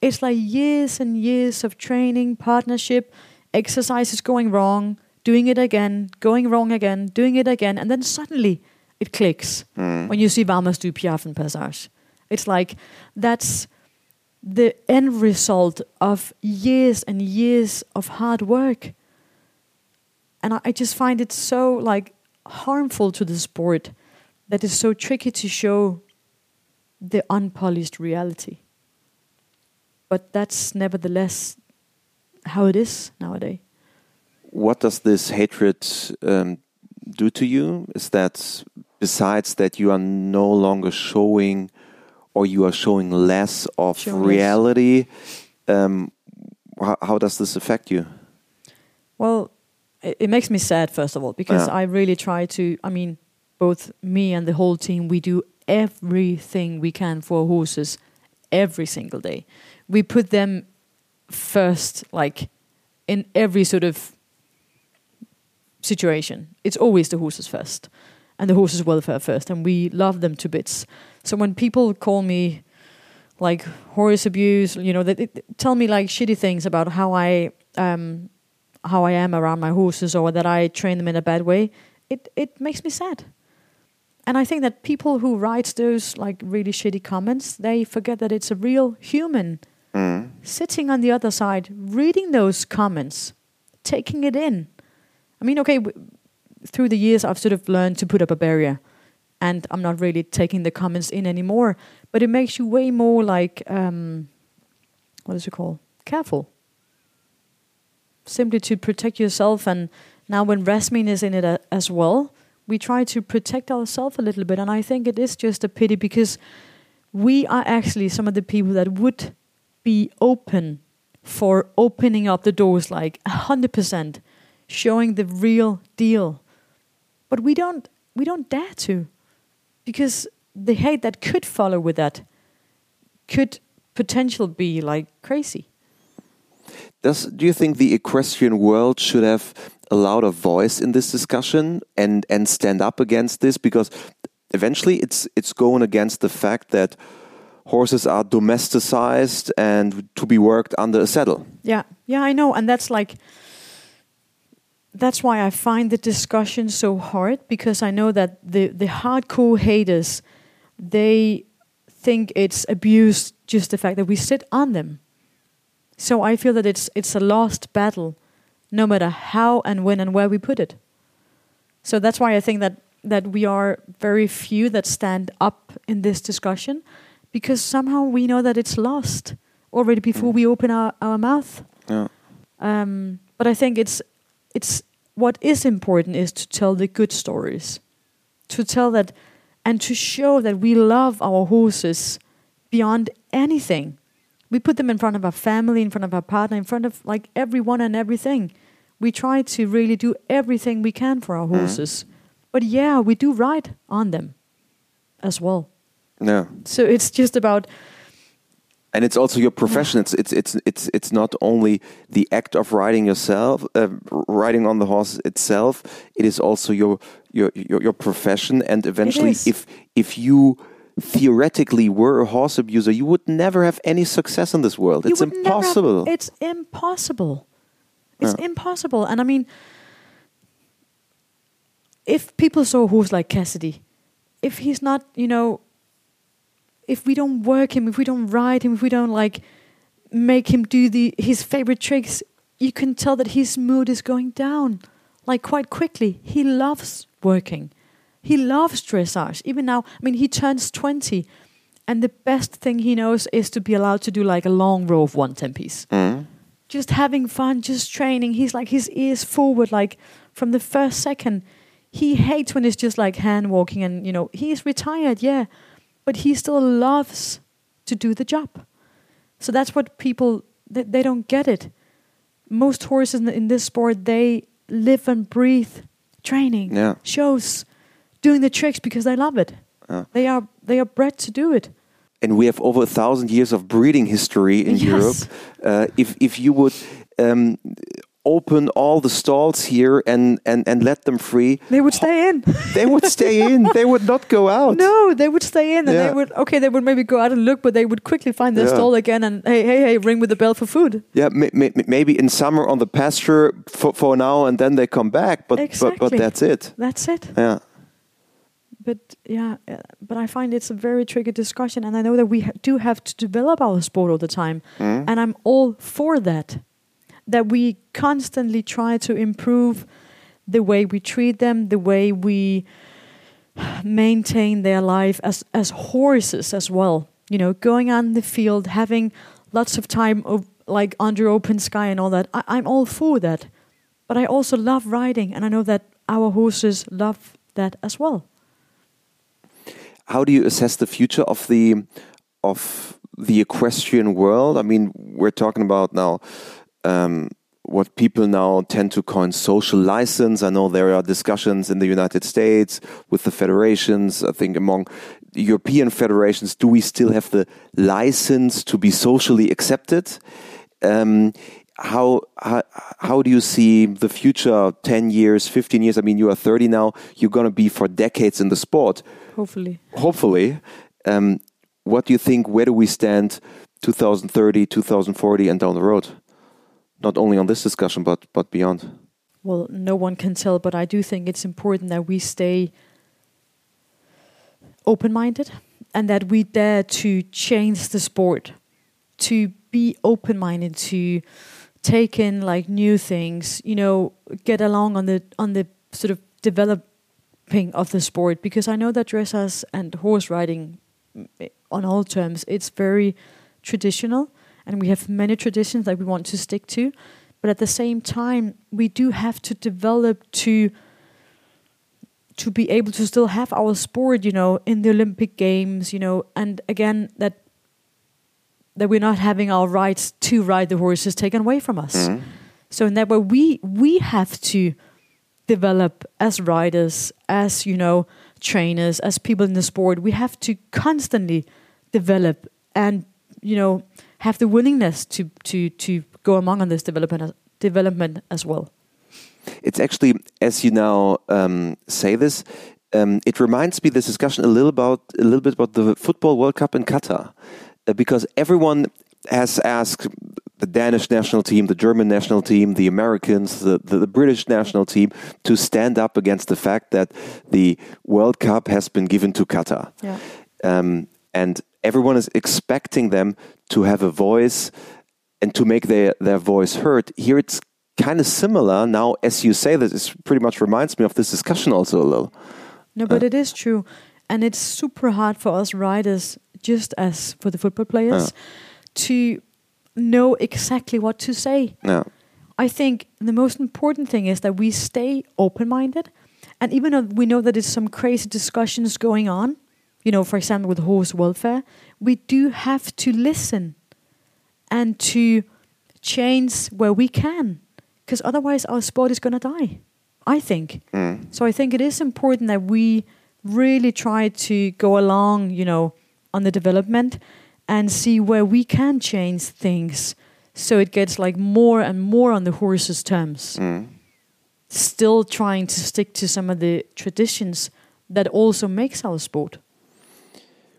It's like years and years of training, partnership, exercises going wrong, doing it again, going wrong again, doing it again, and then suddenly it clicks Mm. when you see Vamos do piaffe and Passage. It's like that's the end result of years and years of hard work. And I, I just find it so like harmful to the sport that it's so tricky to show the unpolished reality. But that's nevertheless how it is nowadays. What does this hatred um, do to you? Is that besides that you are no longer showing or you are showing less of reality? Um, how, how does this affect you? Well, it, it makes me sad, first of all, because Yeah. I really try to. I mean, both me and the whole team, we do everything we can for horses every single day. We put them first, like in every sort of situation. It's always the horses first and the horses' welfare first, and we love them to bits. So when people call me like horse abuse, you know, they, they tell me like shitty things about how I um, how I am around my horses or that I train them in a bad way, it it makes me sad. And I think that people who write those like really shitty comments, they forget that it's a real human Mm. sitting on the other side, reading those comments, taking it in. I mean, okay, w- through the years, I've sort of learned to put up a barrier, and I'm not really taking the comments in anymore. But it makes you way more like, um, what is it called? Careful. Simply to protect yourself. And now, when Rasmine is in it a- as well, we try to protect ourselves a little bit. And I think it is just a pity because we are actually some of the people that would be open for opening up the doors like 100% showing the real deal but we don't we don't dare to because the hate that could follow with that could potential be like crazy. Does do you think the equestrian world should have allowed a voice in this discussion and and stand up against this? Because eventually it's it's going against the fact that horses are domesticized and to be worked under a saddle. Yeah, yeah, I know, and that's like that's why I find the discussion so hard because I know that the the hardcore haters they think it's abuse just the fact that we sit on them. So I feel that it's it's a lost battle, no matter how and when and where we put it. So that's why I think that that we are very few that stand up in this discussion, because somehow we know that it's lost already before Mm. we open our, our mouth. Yeah. Um, but I think it's it's what is important is to tell the good stories, to tell that, and to show that we love our horses beyond anything. We put them in front of our family, in front of our partner, in front of like everyone and everything. We try to really do everything we can for our Mhm. horses. But yeah, we do ride on them as well. Yeah. So it's just about and it's also your profession. It's it's it's it's it's not only the act of riding yourself, uh, riding on the horse itself. It is also your your your, your profession, and eventually, if if you theoretically were a horse abuser, you would never have any success in this world. You It's never have- impossible. it's impossible. It's Yeah. impossible. And I mean, if people saw a horse like Cassidy, if he's not, you know, if we don't work him, if we don't ride him, if we don't like make him do the his favorite tricks, you can tell that his mood is going down, like quite quickly. He loves working. He loves dressage. Even now, I mean, he turns twenty, and the best thing he knows is to be allowed to do like a long row of one tempis Mhm. just having fun, just training. He's like his ears forward, like from the first second. He hates when it's just like hand walking, and you know he's retired, yeah, but he still loves to do the job. So that's what people they, they don't get it. Most horses in, in this sport they live and breathe training, Yeah. shows, doing the tricks because they love it. Yeah. They are they are bred to do it. and we have over a thousand years of breeding history in Yes. Europe. Uh, if if you would um, open all the stalls here and, and, and let them free, They would stay in. [LAUGHS] they would stay in. They would not go out. No, they would stay in and Yeah. they would okay, they would maybe go out and look, but they would quickly find their Yeah. stall again and hey, hey, hey, ring with the bell for food. Yeah, may, may, maybe in summer on the pasture for, for now, and then they come back. But but, Exactly. but that's it. That's it. Yeah. But yeah, uh, but I find it's a very tricky discussion, and I know that we ha- do have to develop our sport all the time, Mhm. and I'm all for that. That we constantly try to improve the way we treat them, the way we maintain their life as as horses as well. You know, going on the field, having lots of time of, like under open sky and all that. I, I'm all for that, but I also love riding, and I know that our horses love that as well. How do you assess the future of the of the equestrian world? I mean, we're talking about now um, what people now tend to coin social license. I know there are discussions in the United States with the federations. I think among European federations, do we still have the license to be socially accepted? Um, how, how how do you see the future 10 years 15 years i mean you are 30 now you're going to be for decades in the sport Hopefully, hopefully um, what do you think where do we stand 2030 2040 and down the road not only on this discussion but but beyond. Well, no one can tell, but I do think it's important that we stay open-minded and that we dare to change the sport, to be open-minded, to take in like new things, you know, get along on the on the sort of developing of the sport. Because I know that dressage and horse riding eh, on all terms it's very traditional and we have many traditions that we want to stick to. But at the same time we do have to develop to to be able to still have our sport you know in the olympic games you know. And again that that we're not having our rights to ride the horses taken away from us. Mhm. so in that way we we have to develop as riders as you know trainers as people in the sport. We have to constantly develop and you know have the willingness to to to go among on this development development as well it's actually as you now um, say this um, it reminds me this discussion a little about a little bit about the football world cup in qatar uh, because everyone has asked the Danish national team, the German national team, the Americans, the, the, the, British national team to stand up against the fact that the World Cup has been given to Qatar. Yeah. Um, and everyone is expecting them to have a voice and to make their, their voice heard. Here it's kind of similar. Now, as you say this, it pretty much reminds me of this discussion also a little. No, but uh, it is true. And it's super hard for us riders just as for the football players, to know exactly what to say. Yeah. I think the most important thing is that we stay open minded. And even though we know that there's some crazy discussions going on, you know, for example, with horse welfare, we do have to listen and to change where we can. Because otherwise, our sport is going to die, I think. Mm. So I think it is important that we really try to go along, you know, on the development and see where we can change things so it gets like more and more on the horse's terms. Mm. Still trying to stick to some of the traditions that also makes our sport.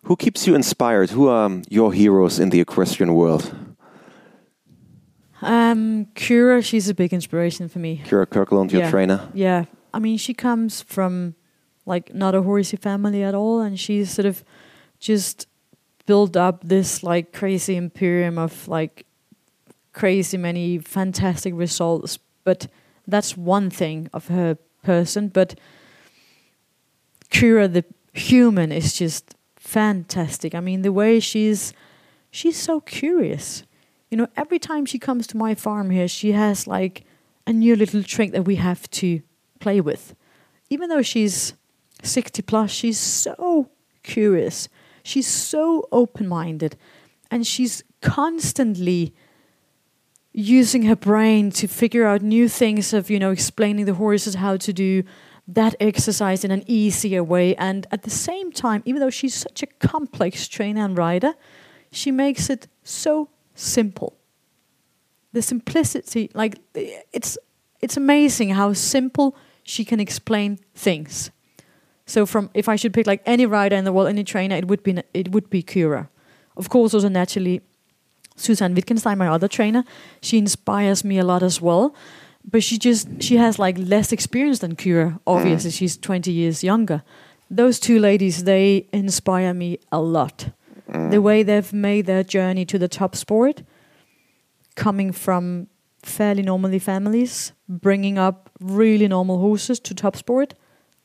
Who keeps you inspired? Who are your heroes in the equestrian world? Um, Kyra, she's a big inspiration for me. Kyra Kyrklund, your Yeah. trainer. Yeah, I mean, she comes from like not a horsey family at all, and she's sort of just built up this like crazy imperium of like crazy many fantastic results. But that's one thing of her person. But Kyra, the human, is just fantastic. I mean, the way she's she's so curious. You know, every time she comes to my farm here, she has like a new little trick that we have to play with. Even though she's 60 plus, she's so curious. She's so open minded. And she's constantly using her brain to figure out new things of, you know, explaining the horses how to do that exercise in an easier way. And at the same time, even though she's such a complex trainer and rider, she makes it so simple. The simplicity, like it's it's amazing how simple she can explain things. So from if I should pick like any rider in the world, any trainer, it would be it would be Kyra. Of course, also naturally, zu Sayn-Wittgenstein, my other trainer, she inspires me a lot as well. But she just she has like less experience than Kyra. Obviously, mm. she's twenty years younger. Those two ladies, they inspire me a lot. Mm. The way they've made their journey to the top sport, coming from fairly normally families, bringing up really normal horses to top sport,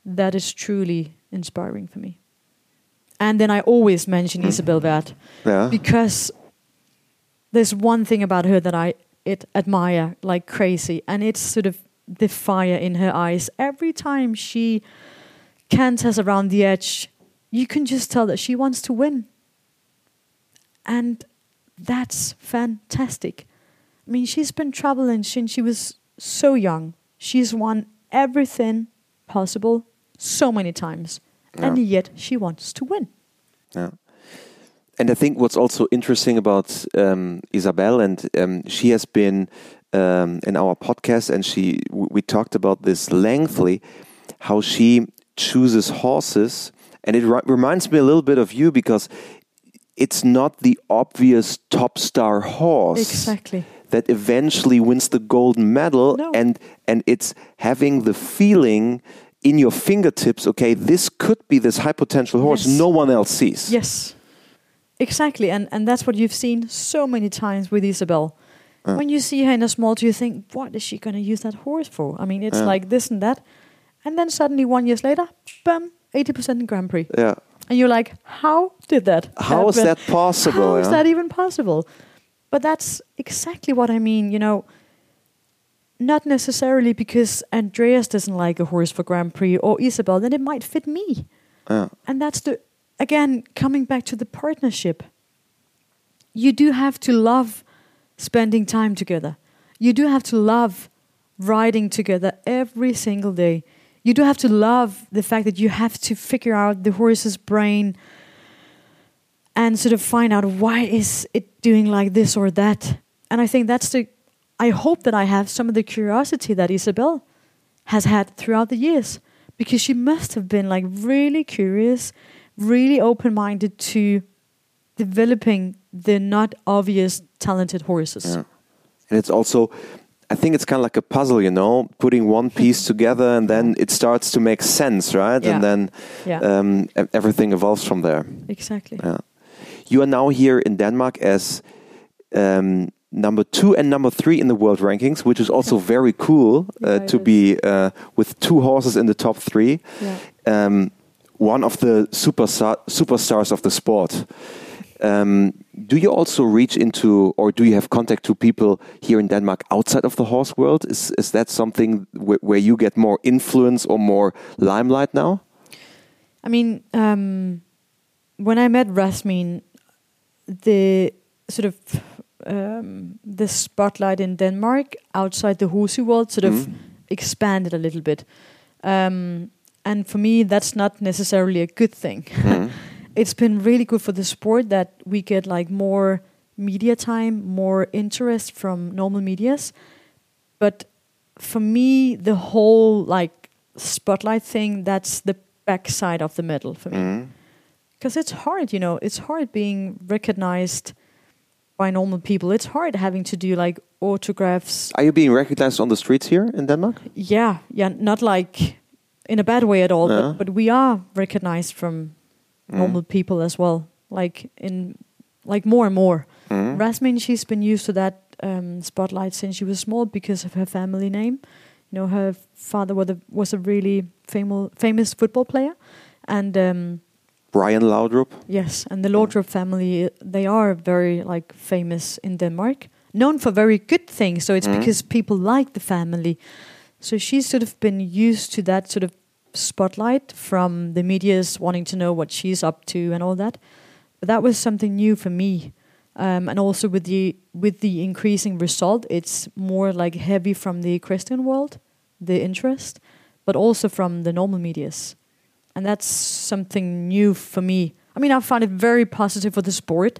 that is truly inspiring for me. And then I always mention mm. Isabell Werth Yeah. because there's one thing about her that I it admire like crazy, and it's sort of the fire in her eyes. Every time she canters around the edge, you can just tell that she wants to win. And that's fantastic. I mean, she's been traveling since she was so young. She's won everything possible so many times, and yet she wants to win. Yeah. And I think what's also interesting about um, Isabell, and um, she has been um, in our podcast, and she we talked about this lengthily, how she chooses horses, and it reminds me a little bit of you because it's not the obvious top star horse Exactly. that eventually wins the gold medal No. and and it's having the feeling in your fingertips okay this could be this high potential horse Yes. no one else sees Yes, exactly, and and that's what you've seen so many times with Isabell. Uh. When you see her in a small, you think, what is she going to use that horse for? I mean, it's Yeah. like this and that, and then suddenly one years later, bam, eighty percent in Grand Prix, yeah and you're like, how did that? how is happen? that possible How is yeah? that even possible? But that's exactly what I mean. You know, not necessarily because Andreas doesn't like a horse for Grand Prix or Isabell, then it might fit me. Yeah. And that's the again coming back to the partnership. You do have to love spending time together. You do have to love riding together every single day. You do have to love the fact that you have to figure out the horse's brain and sort of find out why is it doing like this or that. And I think that's the I hope that I have some of the curiosity that Isabell has had throughout the years because she must have been like really curious, really open-minded to developing the not obvious talented horses. Yeah. and it's also i think it's kind of like a puzzle you know putting one [LAUGHS] piece together and then it starts to make sense right Yeah. and then Yeah, um, everything evolves from there exactly. Yeah. You are now here in Denmark as um, number two and number three in the world rankings, which is also very cool [LAUGHS] uh, to is. be uh, with two horses in the top three. Um, one of the superstar superstars of the sport. Um, do you also reach into, or do you have contact to people here in Denmark outside of the horse world? Is is that something wh where you get more influence or more limelight now? I mean, um, when I met Rasmine, the sort of um, the spotlight in Denmark outside the Horsey world sort of Mm. expanded a little bit. Um, and for me, that's not necessarily a good thing. Mm. [LAUGHS] it's been really good for the sport that we get like more media time, more interest from normal medias. But for me, the whole like spotlight thing, that's the backside of the medal for me. Mm. Because it's hard, you know, it's hard being recognized by normal people. It's hard having to do like autographs. Are you being recognized on the streets here in Denmark? Yeah, yeah, not like in a bad way at all, Yeah. but, but we are recognized from Mm. normal people as well. Like in like more and more. Mm. Rasmine, she's been used to that um, spotlight since she was small because of her family name. You know, her father was a, was a really famous famous football player, and um, Brian Laudrup. yes, and the Laudrup family they are very like famous in Denmark, known for very good things. So it's Mhm. because people like the family. So she's sort of been used to that sort of spotlight from the media's wanting to know what she's up to and all that. But that was something new for me. Um, and also with the with the increasing result, it's more like heavy from the equestrian world, the interest, but also from the normal medias, and that's something new for me. I mean, I find it very positive for the sport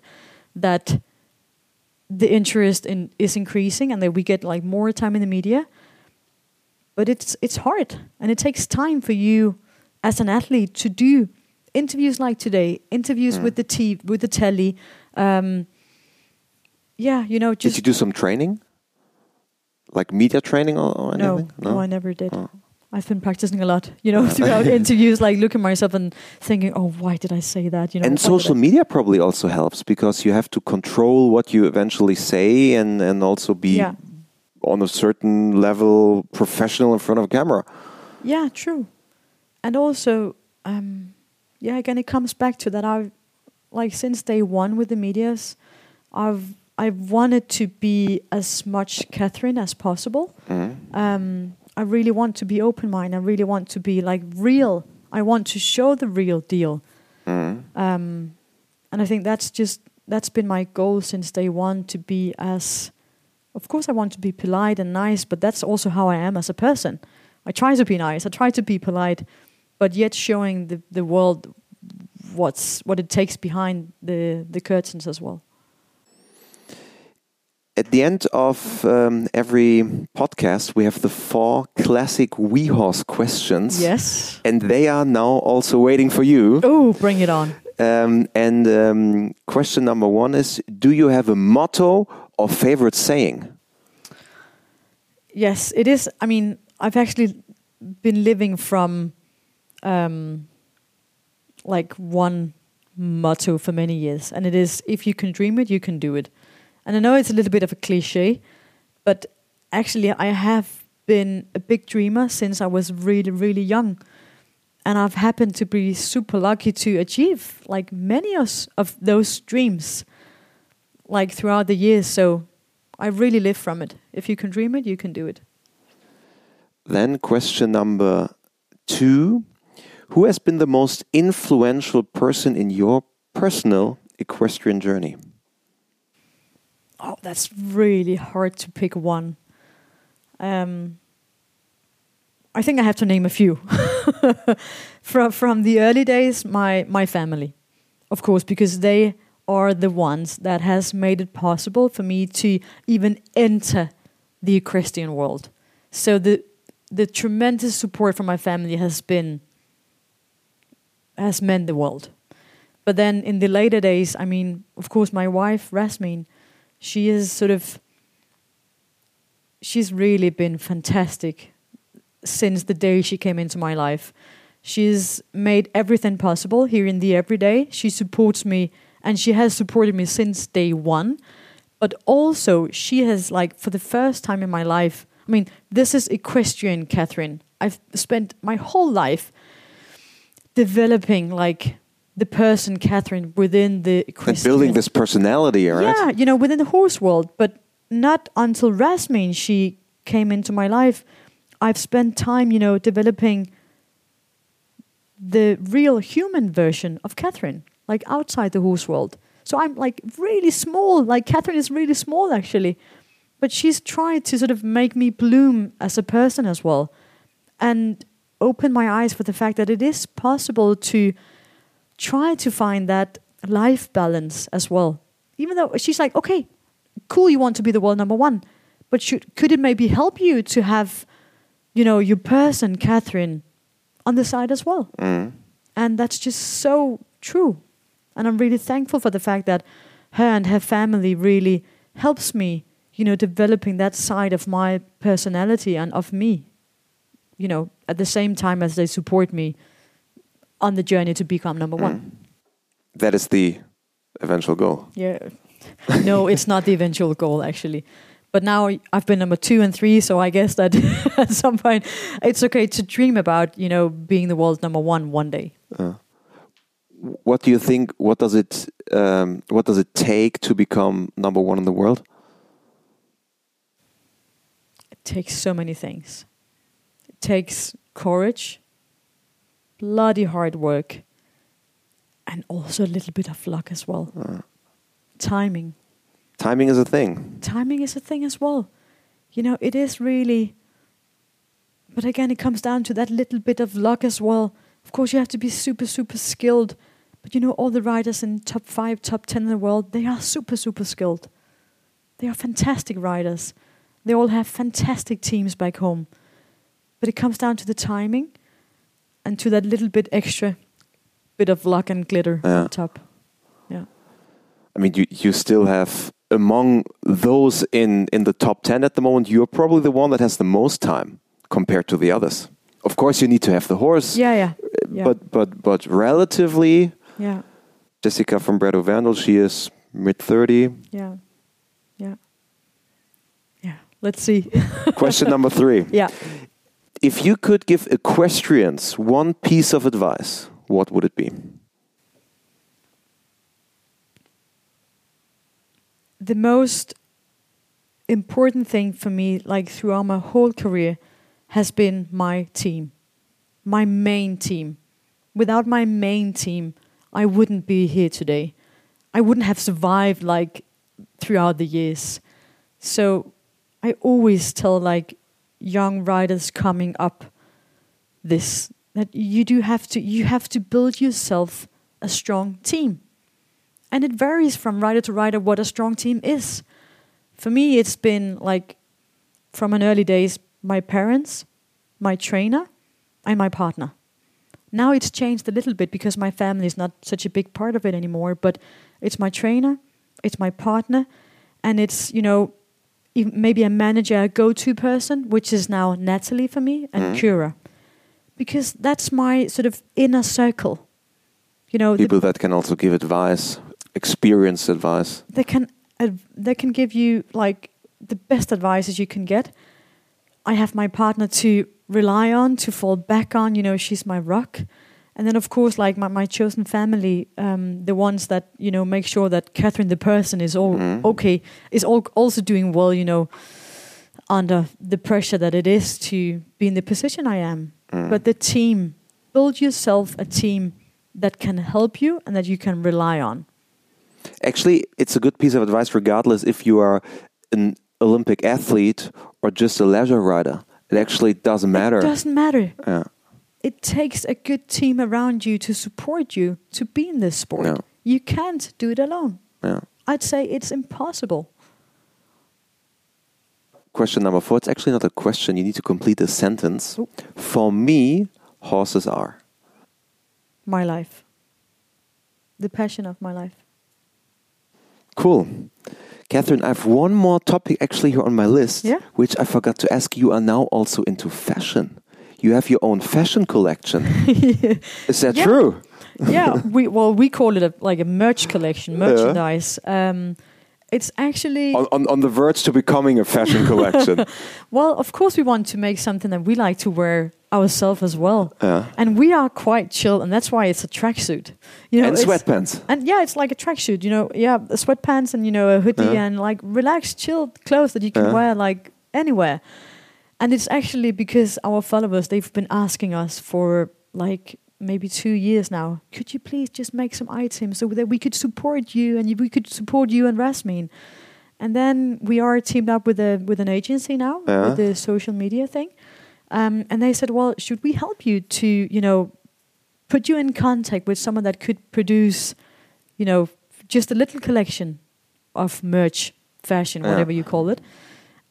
that the interest in is increasing and that we get like more time in the media. But it's it's hard and it takes time for you as an athlete to do interviews like today, interviews Mm. with the t with the telly. Um, yeah, you know, Did you do some training? Like media training or, or no, anything? no, I never did. Oh. I've been practicing a lot, you know, [LAUGHS] throughout [LAUGHS] interviews, like looking at myself and thinking, "Oh, why did I say that?" You know, and social media probably also helps because you have to control what you eventually say and, and also be Yeah, on a certain level professional in front of camera. yeah, true. And also, um, yeah, again, it comes back to that. I've like since day one with the medias, I've I've wanted to be as much Cathrine as possible. Mhm. um, I really want to be open minded. I really want to be like real. I want to show the real deal. Mhm. Um, and I think that's just that's been my goal since day one to be as. Of course, I want to be polite and nice, but that's also how I am as a person. I try to be nice. I try to be polite, but yet showing the the world what's what it takes behind the the curtains as well. At the end of um, every podcast, we have the four classic WeHorse questions. Yes. And they are now also waiting for you. Oh, bring it on. Um, and um, question number one is Do you have a motto or favorite saying? Yes, it is. I mean, I've actually been living from um, like one motto for many years, and it is if you can dream it, you can do it. And I know it's a little bit of a cliche, but actually, I have been a big dreamer since I was really, really young. And I've happened to be super lucky to achieve like many of, of those dreams, like throughout the years. So I really live from it. If you can dream it, you can do it. Then, question number two Who has been the most influential person in your personal equestrian journey? Oh, that's really hard to pick one. Um, I think I have to name a few. [LAUGHS] from from the early days, my my family, of course, because they are the ones that has made it possible for me to even enter the equestrian world. So the the tremendous support from my family has been has meant the world. But then in the later days, I mean, of course, my wife Rasmine, she is sort of she's really been fantastic since the day she came into my life. She's made everything possible here in the everyday. She supports me and she has supported me since day one. But also she has like for the first time in my life I mean, this is equestrian Cathrine. I've spent my whole life developing like the person Cathrine within the equestrian. And building this personality, all right? Yeah, you know, within the horse world, but not until Rasmine she came into my life. I've spent time, you know, developing the real human version of Cathrine, like outside the horse world. So I'm like really small. Like Cathrine is really small actually, but she's tried to sort of make me bloom as a person as well, and open my eyes for the fact that it is possible to try to find that life balance as well. Even though she's like, okay, cool, you want to be the world number one, but should could it maybe help you to have, you know, your person, Cathrine, on the side as well? Mm. And that's just so true. And I'm really thankful for the fact that her and her family really helps me, you know, developing that side of my personality and of me, you know, at the same time as they support me on the journey to become number one. Mm. That is the eventual goal. Yeah. no, it's not the eventual goal actually. But now I've been number two and three, so I guess that [LAUGHS] at some point it's okay to dream about, you know, being the world's number one one day. Uh. What do you think? What does it? Um, what does it take to become number one in the world? It takes so many things. It takes courage, bloody hard work, and also a little bit of luck as well. Timing. Timing is a thing. timing is a thing as well. You know, it is really. But again, it comes down to that little bit of luck as well. Of course, you have to be super, super skilled. But you know, all the riders in top five, top ten in the world, they are super, super skilled. They are fantastic riders. They all have fantastic teams back home. But it comes down to the timing and to that little bit extra bit of luck and glitter Yeah. on top. Yeah. I mean, you you still have among those in in the top ten at the moment. You're probably the one that has the most time compared to the others. Of course, you need to have the horse, Yeah, yeah. Uh, yeah. but but but relatively, Yeah, Jessica von Bredow-Werndl, she is mid thirty. yeah, yeah. Yeah, let's see. [LAUGHS] Question number three: Yeah. If you could give equestrians one piece of advice, what would it be? the most important thing for me, like throughout my whole career, has been my team, my main team. Without my main team, I wouldn't be here today. I wouldn't have survived like throughout the years. So I always tell like young riders coming up this that you do have to you have to build yourself a strong team. And it varies from rider to rider what a strong team is. For me, it's been like from an early days, my parents, my trainer, and my partner. Now it's changed a little bit because my family is not such a big part of it anymore, but it's my trainer, it's my partner, and it's, you know, maybe a manager, a go to person, which is now Nathalie for me, and. Mm-hmm. Kyra. Because that's my sort of inner circle. You know, People that can also give advice, experienced advice. they can adv- they can give you like the best advices you can get. I have my partner to rely on, to fall back on. You know, she's my rock. And then, of course, like my, my chosen family, um, the ones that you know make sure that Cathrine, the person, is all Mhm. okay, is all also doing well. You know, under the pressure that it is to be in the position I am. Mm. But the team, build yourself a team that can help you and that you can rely on. Actually, it's a good piece of advice, regardless if you are an Olympic athlete or just a leisure rider. It actually doesn't matter. It doesn't matter. Yeah. It takes a good team around you to support you to be in this sport. Yeah. You can't do it alone. Yeah. I'd say it's impossible. Question number four. It's actually not a question. You need to complete a sentence. Oh. For me, horses are. My life. The passion of my life. Cool. Cathrine, I have one more topic actually here on my list, Yeah? which I forgot to ask. You are now also into fashion. You have your own fashion collection. [LAUGHS] Is that Yeah. true? yeah, [LAUGHS] we well we call it a like a merch collection, merchandise. Um, it's actually On, on, on the verge to becoming a fashion collection. [LAUGHS] well, of course we want to make something that we like to wear ourselves as well. Yeah. And we are quite chill, and that's why it's a tracksuit. You know, and sweatpants. And yeah, it's like a tracksuit. You know, yeah, the sweatpants and you know a hoodie Yeah. and like relaxed, chilled clothes that you can Yeah. wear like anywhere. And it's actually because our followers they've been asking us for like maybe two years now. Could you please just make some items so that we could support you and we could support you and Rasmine? And then we are teamed up with a with an agency now Yeah. with the social media thing. Um, and they said, well, should we help you to you know put you in contact with someone that could produce, you know, just a little collection of merch, fashion, Yeah. whatever you call it.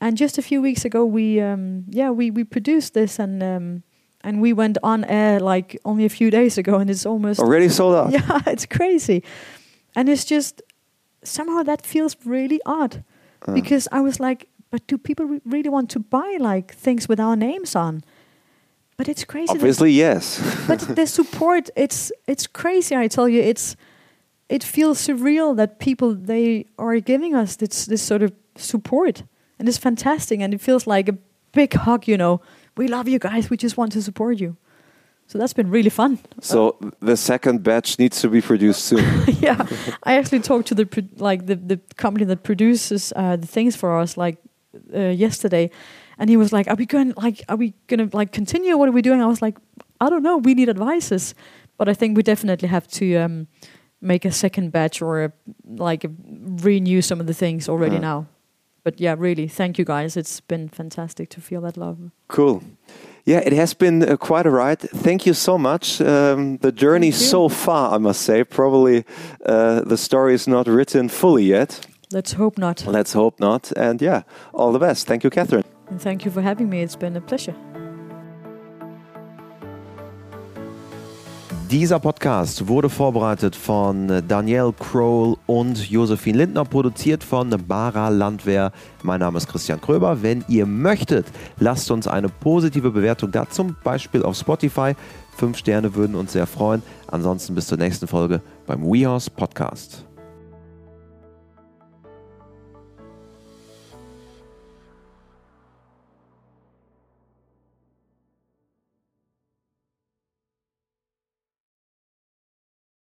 And just a few weeks ago, we um, yeah we we produced this and um, and we went on air like only a few days ago, and it's almost Already sold out. [LAUGHS] yeah, it's crazy, and it's just somehow that feels really odd Uh, because I was like, but do people re- really want to buy like things with our names on? But it's crazy. that- Obviously, yes. [LAUGHS] but the support it's it's crazy i tell you it's it feels surreal that people they are giving us this this sort of support and it's fantastic and it feels like a big hug you know we love you guys we just want to support you so that's been really fun so the second batch needs to be produced soon. [LAUGHS] yeah i actually talked to the like the the company that produces uh, the things for us like uh, yesterday and he was like are we going like are we gonna like continue what are we doing i was like i don't know we need advices but i think we definitely have to um make a second batch or a, like renew some of the things already Yeah. now but yeah really thank you guys it's been fantastic to feel that love Cool. Yeah, it has been uh, quite a ride. Thank you so much. Um, the journey so far, I must say, probably uh, the story is not written fully yet. Let's hope not Let's hope not. And yeah, all the best. Thank you, Catherine. and thank you for having me it's been a pleasure Dieser Podcast wurde vorbereitet von Danielle Kroll und Josephine Lindner, produziert von Bara Landwehr. Mein Name ist Christian Kröber. Wenn ihr möchtet, lasst uns eine positive Bewertung da, zum Beispiel auf Spotify. Fünf Sterne würden uns sehr freuen. Ansonsten bis zur nächsten Folge beim WeHorse Podcast.